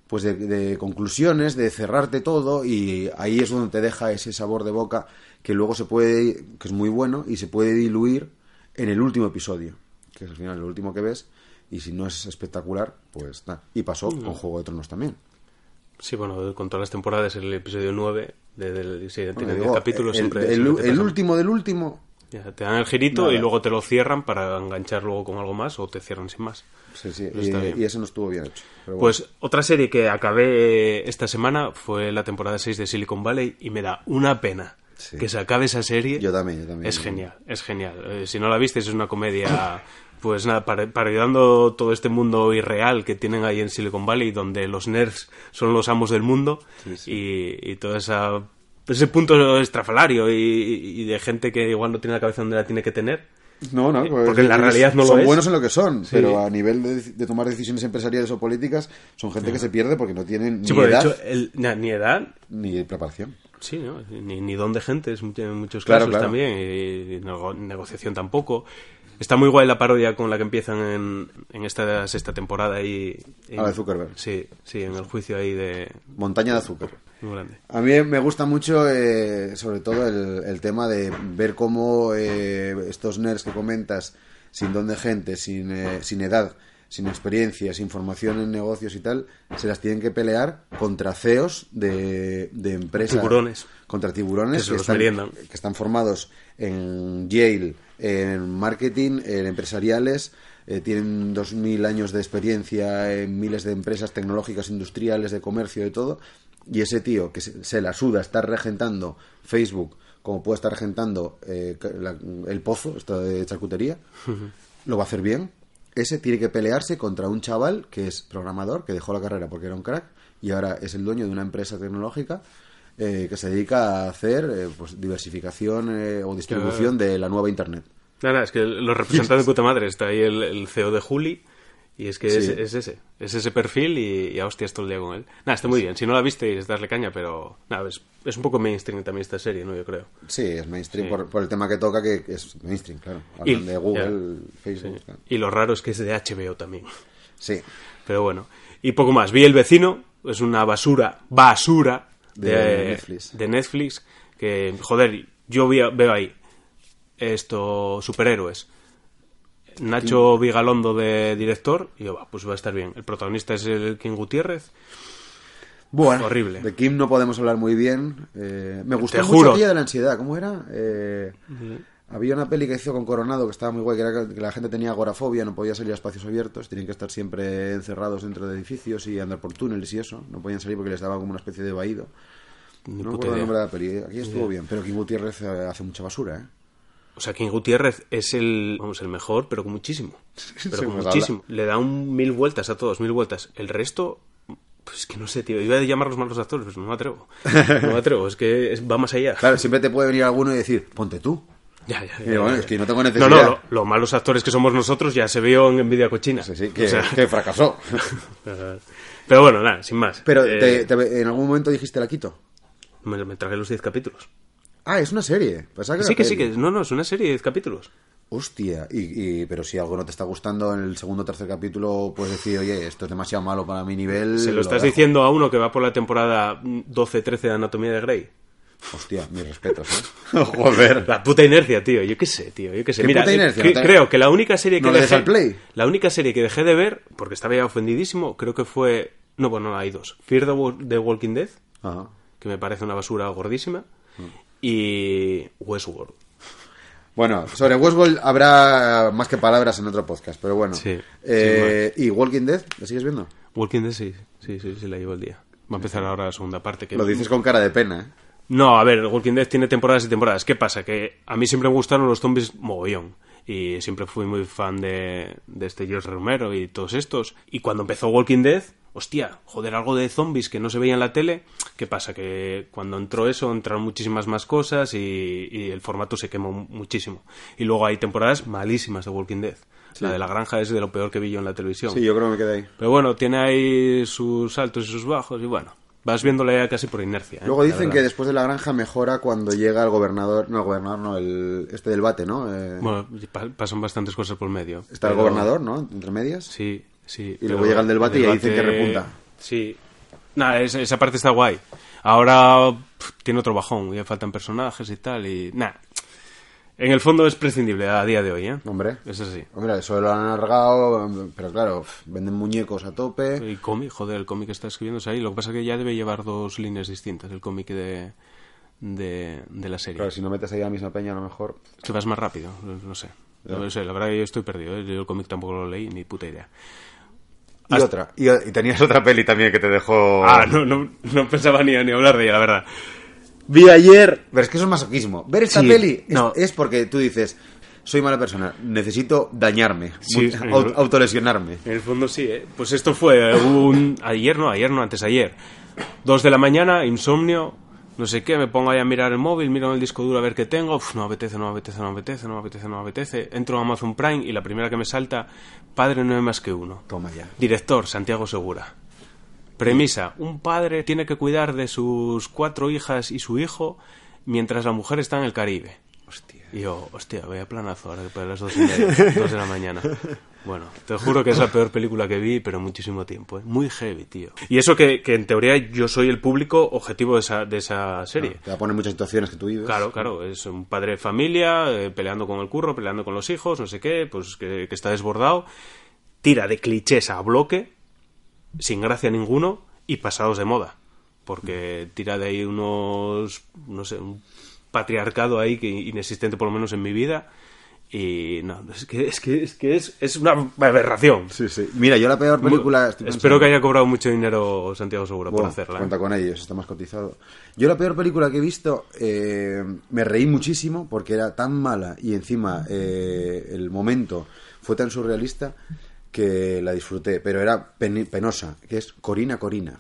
pues de, de conclusiones, de cerrarte todo y ahí es donde te deja ese sabor de boca que luego se puede, que es muy bueno y se puede diluir en el último episodio, que es al final el último que ves y si no es espectacular, pues nada. Y pasó con Juego de Tronos también. Sí, bueno, con todas las temporadas, el episodio 9, de, del- sí, Bueno, tiene digo, 10 capítulos, el, siempre, el- el pasan. último del último, Ya, te dan el girito Nada. y luego te lo cierran para enganchar luego con algo más o te cierran sin más. sí, sí, Eso y, está bien. y ese no estuvo bien hecho. pero bueno. Pues otra serie que acabé eh, esta semana fue la temporada 6 de Silicon Valley y me da una pena Sí. que se acabe esa serie. Yo también, yo también. Es genial, es genial. Eh, si no la viste, es una comedia, pues nada, par- parodiando todo este mundo irreal que tienen ahí en Silicon Valley, donde los nerds son los amos del mundo y, y toda esa ese punto estrafalario y, y de gente que igual no tiene la cabeza donde la tiene que tener. No, no, pues porque en la realidad no lo son es. buenos en lo que son, Sí. pero a nivel de, de tomar decisiones empresariales o políticas, son gente que se pierde porque no tienen ni edad hecho, el- na- ni edad, ni preparación. Sí, ¿no? ni, ni don de gente es mucho- en muchos casos claro. también, y, nego- negociación tampoco. Está muy guay la parodia con la que empiezan en, en esta sexta temporada y- A la de Zuckerberg. Sí, sí, en el juicio ahí de... Montaña de azúcar. Muy grande. A mí me gusta mucho, eh, sobre todo, el, el tema de ver cómo eh, estos nerds que comentas, sin don de gente, sin, eh, sin edad, sin experiencia, sin formación en negocios y tal, se las tienen que pelear contra CEOs de, de empresas. Tiburones. Contra tiburones están, que están formados en Yale, en marketing, en empresariales, eh, tienen 2.000 años de experiencia en miles de empresas tecnológicas, industriales, de comercio, de todo, y ese tío que se, se la suda estar regentando Facebook, como puede estar regentando eh, la- el pozo, esta de charcutería, lo va a hacer bien. Ese tiene que pelearse contra un chaval que es programador, que dejó la carrera porque era un crack, y ahora es el dueño de una empresa tecnológica eh, que se dedica a hacer eh, pues, diversificación eh, o distribución de la nueva Internet. Nada, es que lo representan de puta madre. Está ahí el, el CEO de Juli y es que es, Sí. es ese. Es ese perfil y, y a hostias todo el día con él. Nada, está muy bien. Si no la visteis, darle caña, pero... Nada, es, es un poco mainstream también esta serie, ¿no? Yo creo. Sí, es mainstream Sí. Por, por el tema que toca, que es mainstream, claro. Y- Hablan de Google, ya. Facebook. Sí. claro. Y lo raro es que es de HBO también. Sí. Pero bueno. Y poco más. Vi El Vecino. Es una basura, basura de, De Netflix. de Netflix. Que, joder, yo veo ahí esto, superhéroes. Nacho Vigalondo de director. Y yo, va, pues va a estar bien. El protagonista es el King Gutiérrez. Bueno, Horrible. De Kim no podemos hablar muy bien. Eh, me gustó Te mucho juro. aquella de la ansiedad. ¿Cómo era? Eh, Había una peli que hizo con Coronado que estaba muy guay, que era que la gente tenía agorafobia, no podía salir a espacios abiertos, tenían que estar siempre encerrados dentro de edificios y andar por túneles y eso. No podían salir porque les daba como una especie de vaído. Ni No acuerdo el nombre de la peli. Aquí estuvo bien, pero Kim Gutiérrez eh, hace mucha basura, ¿eh? O sea, King Gutiérrez es el, vamos, el mejor, pero con muchísimo. Pero con muchísimo. Le da un mil vueltas a todos, mil vueltas. El resto, pues que no sé, tío. Iba a llamarlos malos actores, pues no me atrevo. No me atrevo, es que va más allá. Claro, siempre te puede venir alguno y decir, ponte tú. Ya, ya, ya, Y bueno, es que no tengo No, necesidad. no, lo, lo malos actores que somos nosotros ya se vio en Envidia Cochina. Sí, sí, que, O sea, que fracasó. pero bueno, nada, sin más. Pero Eh, te- te- en algún momento dijiste la quito. me, me tragué los 10 capítulos. Ah, es una serie. Pensaba Sí, que sí, que no, no, es una serie de 10 capítulos. Hostia, y, y- pero si algo no te está gustando en el segundo o tercer capítulo, puedes decir, oye, esto es demasiado malo para mi nivel. Se lo estás dejo. diciendo a uno que va por la temporada 12-13 de Anatomía de Grey. Hostia, mis respetos, ¿eh? Joder. La puta inercia, tío. Yo qué sé, tío. Yo qué sé. ¿Qué Mira, puta inercia? que- ¿No te- creo que la única serie que ¿No le des dejé, al play? la única serie que dejé de ver, porque estaba ya ofendidísimo, creo que fue, no, bueno, hay dos. Fear the, Wa- the Walking Dead, Ajá. que me parece una basura gordísima, y Westworld. Bueno, sobre Westworld habrá más que palabras en otro podcast, pero bueno. Sí, Eh, ¿Y Walking Dead? ¿La sigues viendo? Walking Dead sí, sí, sí, sí la llevo el día. Va a empezar ahora la segunda parte. Que Lo dices con cara de pena, ¿eh? No, a ver, Walking Dead tiene temporadas y temporadas. ¿Qué pasa? Que a mí siempre me gustaron los zombies mogollón. Y siempre fui muy fan de, de este George Romero y todos estos. Y cuando empezó Walking Dead, hostia, joder, algo de zombies que no se veía en la tele. ¿Qué pasa? Que cuando entró eso, entraron muchísimas más cosas y, y el formato se quemó muchísimo. Y luego hay temporadas malísimas de Walking Dead. La de la granja es de lo peor que vi yo en la televisión. Sí, yo creo que me quedé ahí. Pero bueno, tiene ahí sus altos y sus bajos y bueno, vas viéndole casi por inercia. ¿eh? Luego dicen que después de la granja mejora cuando llega el gobernador, no el gobernador, no, el, este del bate, ¿no? Eh, Bueno, pa- pasan bastantes cosas por medio. está el gobernador, ¿no? Entre medias. Sí, sí. Y luego llega el del bate y ahí dicen que repunta. Sí. Nada, esa, esa parte está guay. Ahora tiene otro bajón, ya faltan personajes y tal, y nada. En el fondo es prescindible a día de hoy, ¿eh? Hombre. Es así. Hombre, eso lo han alargado, pero claro, venden muñecos a tope. Y cómic, joder, el cómic que está escribiéndose ahí. Lo que pasa es que ya debe llevar dos líneas distintas, el cómic de, de, de la serie. Claro, si no metes ahí a la misma peña, a lo mejor. Que vas más rápido, no sé. No sé, la verdad que yo estoy perdido. ¿eh? Yo el cómic tampoco lo leí, ni puta idea. Y Hasta- otra. Y, y tenías otra peli también que te dejó. Ah, no, no, no pensaba ni, ni hablar de ella, la verdad. Vi ayer... Pero es que eso es masoquismo. Ver esta Sí, peli es, no. es porque tú dices, soy mala persona, necesito dañarme, Sí, aut- autolesionarme. En el fondo sí, ¿eh? Pues esto fue un... Ayer no, ayer no, antes ayer. Dos de la mañana, insomnio, no sé qué, me pongo ahí a mirar el móvil, miro en el disco duro a ver qué tengo, Uf, no me apetece, no me apetece, no me apetece, no me apetece, no me apetece. Entro a Amazon Prime y la primera que me salta, Padre no hay más que uno. Toma ya. Director, Santiago Segura. Premisa, un padre tiene que cuidar de sus cuatro hijas y su hijo mientras la mujer está en el Caribe. Hostia. Y yo, hostia, vaya planazo ahora que para las dos, y media, dos de la mañana. Bueno, te juro que es la peor película que vi, pero muchísimo tiempo. ¿eh? Muy heavy, tío. Y eso que, que en teoría yo soy el público objetivo de esa, de esa serie. Te va a poner muchas situaciones que tú vives. Claro, claro, es un padre de familia, eh, peleando con el curro, peleando con los hijos, no sé qué, pues que, que está desbordado, tira de clichés a bloque, sin gracia ninguno, y pasados de moda. Porque tira de ahí unos, no sé, un patriarcado ahí que inexistente por lo menos en mi vida. Y no, es que es, que, es, que es, es una aberración. Sí, sí. Mira, yo la peor película... Espero que haya cobrado mucho dinero Santiago Segura por Bueno, hacerla. ¿eh? Cuenta con ellos, está más cotizado. Yo la peor película que he visto, eh, me reí muchísimo porque era tan mala y encima eh, el momento fue tan surrealista que la disfruté, pero era pen- penosa, que es Corina Corina.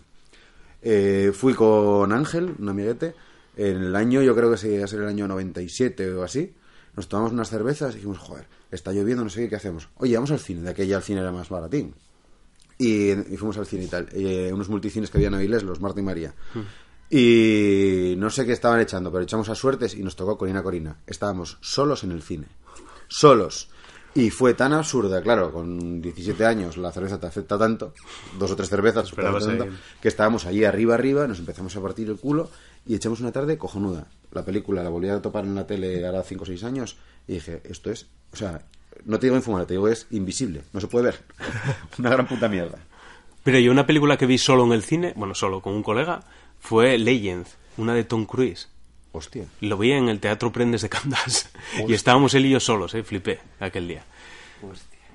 Eh, fui con Ángel, un amiguete, en el año, yo creo que se iba a ser el año 97 o así. Nos tomamos unas cervezas y dijimos, joder, está lloviendo, no sé qué, ¿qué hacemos? Oye, vamos al cine, de aquella el cine era más baratín. Y, y fuimos al cine y tal. Eh, unos multicines que había en Avilés, los Marta y María. Y no sé qué estaban echando, pero echamos a suertes y nos tocó Corina Corina. Estábamos solos en el cine. Solos. Y fue tan absurda, claro, con 17 años la cerveza te afecta tanto, dos o tres cervezas, tanto, que estábamos allí arriba, arriba, nos empezamos a partir el culo y echamos una tarde cojonuda. La película la volví a topar en la tele ahora 5 o 6 años y dije, esto es, o sea, no te digo infumable, te digo es invisible, no se puede ver. una gran puta mierda. Mira, yo una película que vi solo en el cine, bueno, solo con un colega, fue Legend, una de Tom Cruise. Hostia. Lo vi en el Teatro Prendes de Candas. Y estábamos él y yo solos, ¿eh? Flipé aquel día.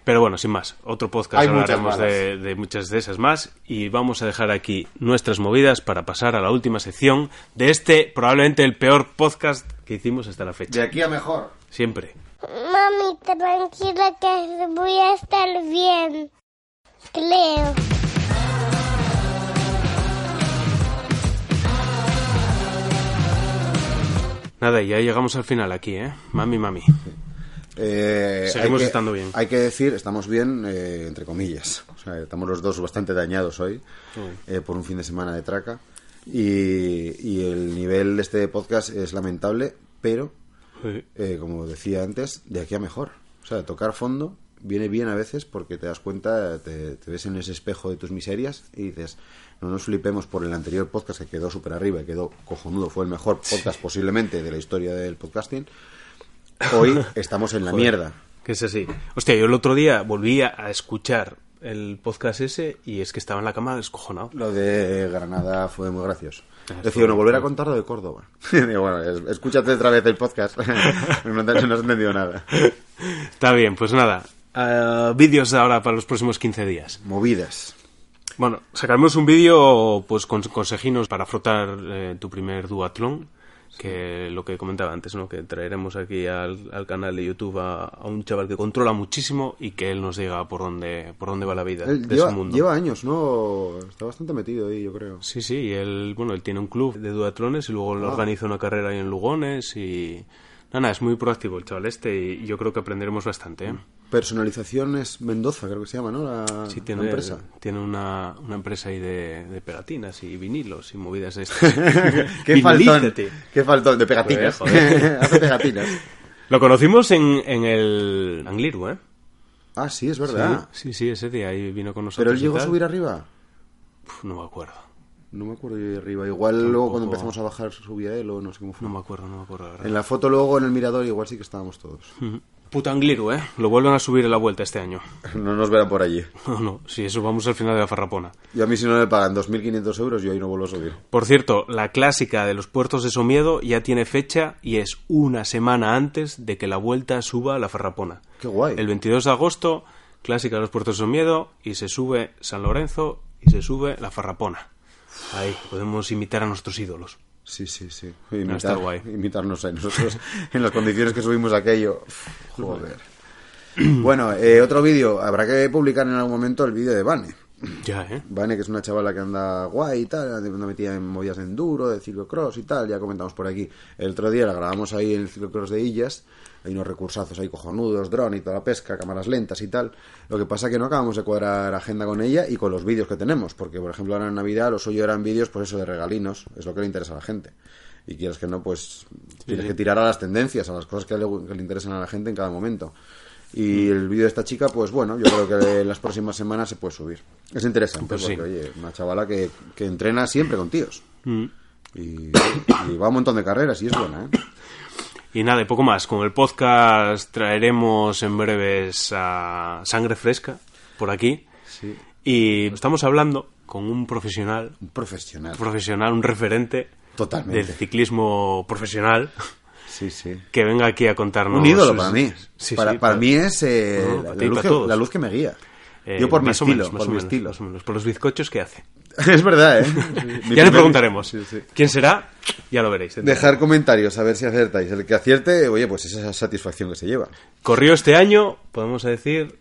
Pero bueno, sin más, otro podcast Hay muchas hablaremos malas. de, de muchas de esas más y vamos a dejar aquí nuestras movidas para pasar a la última sección de este, probablemente el peor podcast que hicimos hasta la fecha. De aquí a mejor. Siempre. Mami, tranquila que voy a estar bien. Creo. Nada, y ya llegamos al final aquí, ¿eh? Mami, mami. Eh, Seguimos hay que- estando bien. Hay que decir, estamos bien, eh, entre comillas. O sea, estamos los dos bastante dañados hoy eh, por un fin de semana de traca. Y, y el nivel de este podcast es lamentable, pero, Sí. eh, como decía antes, de aquí a mejor. O sea, tocar fondo viene bien a veces porque te das cuenta, te, te ves en ese espejo de tus miserias y dices, no nos flipemos por el anterior podcast que quedó súper arriba y quedó cojonudo, fue el mejor podcast posiblemente de la historia del podcasting. Hoy estamos en la mierda. Que es así. Hostia, yo el otro día volví a escuchar el podcast ese y es que estaba en la cama descojonado. Lo de Granada fue muy gracioso. Ah, Decía, no fue- volver a contar lo de Córdoba. Digo, bueno, es- escúchate otra vez el podcast. no, te- no has entendido nada. Está bien, pues nada. Ah, vídeos ahora para los próximos 15 días. Movidas. Bueno, sacaremos un vídeo pues con consejinos para frotar eh, tu primer duatlón, que lo que comentaba antes, ¿no? Que traeremos aquí al, al canal de YouTube a, a un chaval que controla muchísimo y que él nos diga por dónde por dónde va la vida Él de lleva, ese mundo. lleva años, ¿no? Está bastante metido ahí, yo creo. Sí, sí, y él, bueno, él tiene un club de duatlones y luego Ah. organiza una carrera ahí en Lugones y... Nada, es muy proactivo el chaval este y yo creo que aprenderemos bastante, ¿eh? Personalización es Mendoza, creo que se llama, ¿no? La, Sí, la tiene, empresa. tiene una, una empresa ahí de, de pegatinas y vinilos y movidas de qué faltón. Qué faltón de pegatinas. Joder. Hace pegatinas. Lo conocimos en, en el Angliru, ¿eh? Ah, sí, es verdad. Sí, sí, ese día ahí vino con nosotros. Pero él llegó a subir arriba. Uf, no me acuerdo. No me acuerdo de arriba. Igual luego cuando empezamos a bajar subía él o no sé cómo fue. No me acuerdo, no me acuerdo. la verdad. En la foto luego en el mirador igual sí que estábamos todos. Angliru, ¿eh? Lo vuelven a subir en la vuelta este año. No nos verán por allí. No, no, si eso vamos al final de la farrapona. Y a mí si no me pagan 2.500 euros, yo ahí no vuelvo a subir. Por cierto, la clásica de los puertos de Somiedo ya tiene fecha y es una semana antes de que la vuelta suba a la Farrapona. Qué guay. El 22 de agosto, clásica de los puertos de Somiedo y se sube San Lorenzo y se sube la Farrapona. Ahí podemos imitar a nuestros ídolos. Sí, sí, sí. está Imitar, guay. Imitarnos a nosotros en las condiciones que subimos aquello. Joder. bueno, eh, otro vídeo. Habrá que publicar en algún momento el vídeo de Vane. Ya, ¿eh? Vane, que es una chavala que anda guay y tal, anda metida en movidas de enduro, de ciclocross y tal, ya comentamos por aquí. El otro día la grabamos ahí en el ciclocross de Illas, hay unos recursazos ahí cojonudos, dron y toda la pesca, cámaras lentas y tal. Lo que pasa que no acabamos de cuadrar agenda con ella y con los vídeos que tenemos, porque por ejemplo ahora en Navidad lo suyo eran vídeos, pues eso de regalinos, es lo que le interesa a la gente. Y quieres que no, pues tienes que tirar a las tendencias, a las cosas que le, que le interesan a la gente en cada momento. Y el vídeo de esta chica, pues bueno, yo creo que en las próximas semanas se puede subir. Es interesante, Pues sí. porque oye, una chavala que, que entrena siempre con tíos. Mm. Y, y va a un montón de carreras y es buena, ¿eh? Y nada, y poco más. Con el podcast traeremos en breves a Sangre Fresca por aquí. Sí. Y estamos hablando con un profesional, Un profesional. un profesional, un referente Totalmente. del ciclismo profesional Sí, sí. que venga aquí a contarnos. Un ídolo para mí. Sí, para, para mí es eh, No, la, luz que, todos. la luz que me guía. Eh, yo por mi estilo, menos, por mi menos, estilo. menos. Por los bizcochos que hace. es verdad, ¿eh? Ya le preguntaremos. ¿Quién será? Ya lo veréis. Dejar comentarios a ver si acertáis. El que acierte, oye, pues esa satisfacción que se lleva. Corrió este año, podemos decir,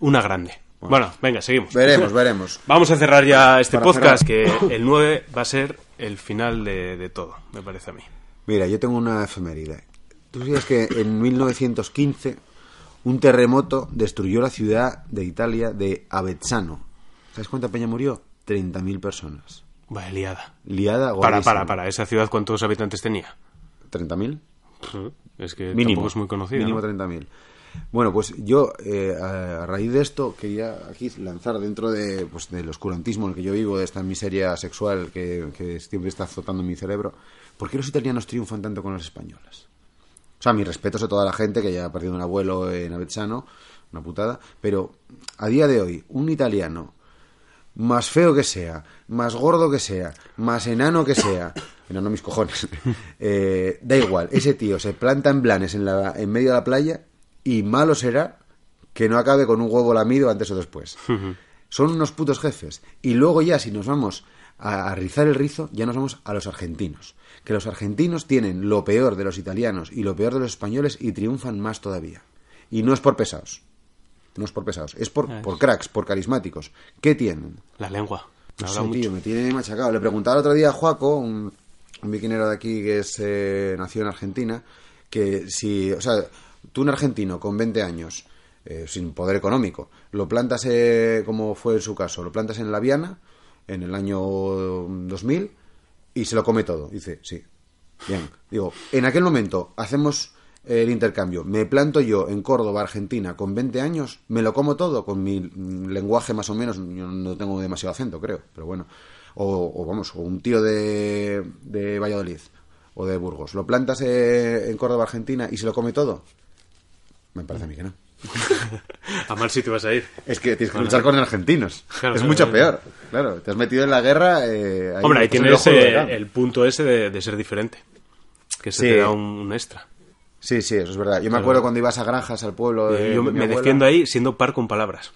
una grande. Bueno, venga, seguimos. Veremos, veremos. Vamos a cerrar ya este Para podcast, cerrar. que el 9 va a ser el final de, de todo, me parece a mí. Mira, yo tengo una efeméride. Tú sabes que en 1915 un terremoto destruyó la ciudad de Italia de Avezzano. ¿Sabes cuánta peña murió? 30.000 personas. Vaya liada. Liada Para, gordísima. para, para. ¿Esa ciudad cuántos habitantes tenía? ¿30.000? Es que Mínimo. tampoco es muy conocida. Mínimo ¿no? 30.000. Bueno, pues yo, eh, a, raíz de esto, quería aquí lanzar dentro de, pues, del oscurantismo en el que yo vivo, de esta miseria sexual que, que siempre está azotando mi cerebro, ¿por qué los italianos triunfan tanto con los españoles? O sea, mis respetos a toda la gente que ya ha perdido un abuelo en Avezzano, una putada, pero a día de hoy, un italiano más feo que sea, más gordo que sea, más enano que sea, enano mis cojones, eh, da igual, ese tío se planta en blanes en, la, en medio de la playa y malo será que no acabe con un huevo lamido antes o después. Son unos putos jefes. Y luego ya, si nos vamos a, a rizar el rizo, ya nos vamos a los argentinos. Que los argentinos tienen lo peor de los italianos y lo peor de los españoles y triunfan más todavía. Y no es por pesados. No es por pesados. Es por, Ah, por cracks, por carismáticos. ¿Qué tienen? La lengua. No Habla sé, mucho. tío, me tiene machacado. Le preguntaba el otro día a Juaco, un, un vikinero de aquí que es eh, nació en Argentina, que si, o sea, tú un argentino con 20 años, eh, sin poder económico, lo plantas, eh, como fue en su caso, lo plantas en la Viana en el año 2000 y se lo come todo. Dice, sí. Bien. Digo, en aquel momento hacemos el intercambio. Me planto yo en Córdoba, Argentina, con 20 años, me lo como todo, con mi lenguaje más o menos, yo no tengo demasiado acento, creo, pero bueno. O, o vamos, o un tío de, de Valladolid o de Burgos. ¿Lo plantas eh, en Córdoba, Argentina y se lo come todo? Me parece a mí que no. A mal sitio vas a ir. Es que tienes que luchar con argentinos. Claro, es claro, mucho claro. peor. Claro, te has metido en la guerra. eh, Hombre, ahí pues, en tienes el eh, el punto ese de, de ser diferente. Que se Sí. te da un, un extra. Sí, sí, eso es verdad. Yo me acuerdo cuando ibas a granjas al pueblo. de- Eh, Yo de me, abuela. defiendo ahí siendo par con palabras.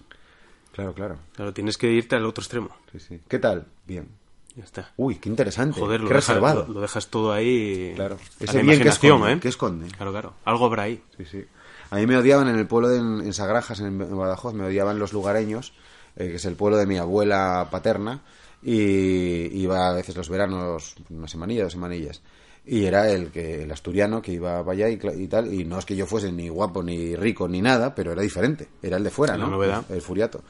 Claro, claro. Claro, tienes que irte al otro extremo. Sí, sí. ¿Qué tal? Bien. Ya está. Uy, qué interesante. Joder, lo, qué dejas, reservado. lo, lo dejas todo ahí. Claro. A Ese la bien que imaginación, esconde, ¿eh? que esconde. Claro, claro. Algo habrá ahí. Sí, sí. A mí me odiaban en el pueblo de en, en Sagrajas, en, en Badajoz, me odiaban los lugareños, eh, que es el pueblo de mi abuela paterna, y iba a veces los veranos, una semanilla, dos semanillas. Y era el que el asturiano que iba para allá y, y tal, y no es que yo fuese ni guapo, ni rico, ni nada, pero era diferente, era el de fuera, La ¿no? novedad. El, el furiato.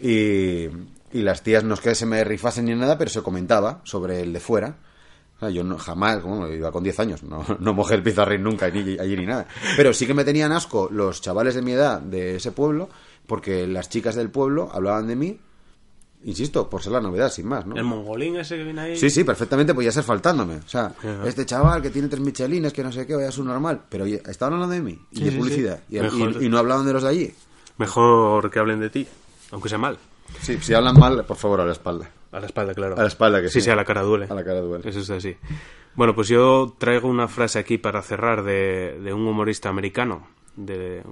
Y, y las tías no es que se me rifasen ni nada, pero se comentaba sobre el de fuera. O sea, yo no, jamás, bueno, iba con 10 años, no, no mojé el pizarrín nunca ni, allí ni nada. Pero sí que me tenían asco los chavales de mi edad de ese pueblo, porque las chicas del pueblo hablaban de mí, insisto, por ser la novedad, sin más, ¿no? El mongolín ese que viene ahí. Sí, sí, perfectamente podía ser faltándome. O sea, Ajá. este chaval que tiene tres michelines, que no sé qué, vaya su normal. Pero oye, estaban hablando de mí y Sí, de sí, publicidad. sí. Y, Mejor. y- y no hablaban de los de allí. Mejor que hablen de ti, aunque sea mal. Sí, si hablan mal, por favor, a la espalda. A la espalda, claro. A la espalda, que sí. sí. Sí, a la cara duele. A la cara duele. Eso es así. Bueno, pues yo traigo una frase aquí para cerrar de, de un humorista americano. De,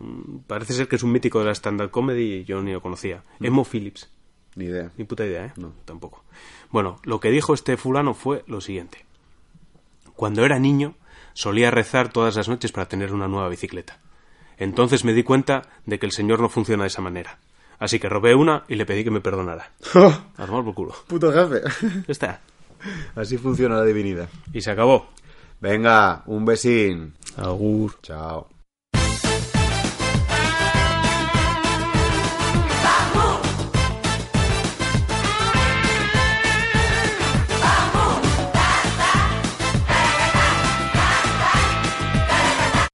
parece ser que es un mítico de la stand-up comedy y yo ni lo conocía. Emo Phillips. Ni idea. Ni puta idea, ¿eh? No. Tampoco. Bueno, lo que dijo este fulano fue lo siguiente. Cuando era niño, solía rezar todas las noches para tener una nueva bicicleta. Entonces me di cuenta de que el Señor no funciona de esa manera. Así que robé una y le pedí que me perdonara. A tomar por culo. Puto jefe. Ya está. Así funciona la divinidad. Y se acabó. Venga, un besín. Agur. Chao.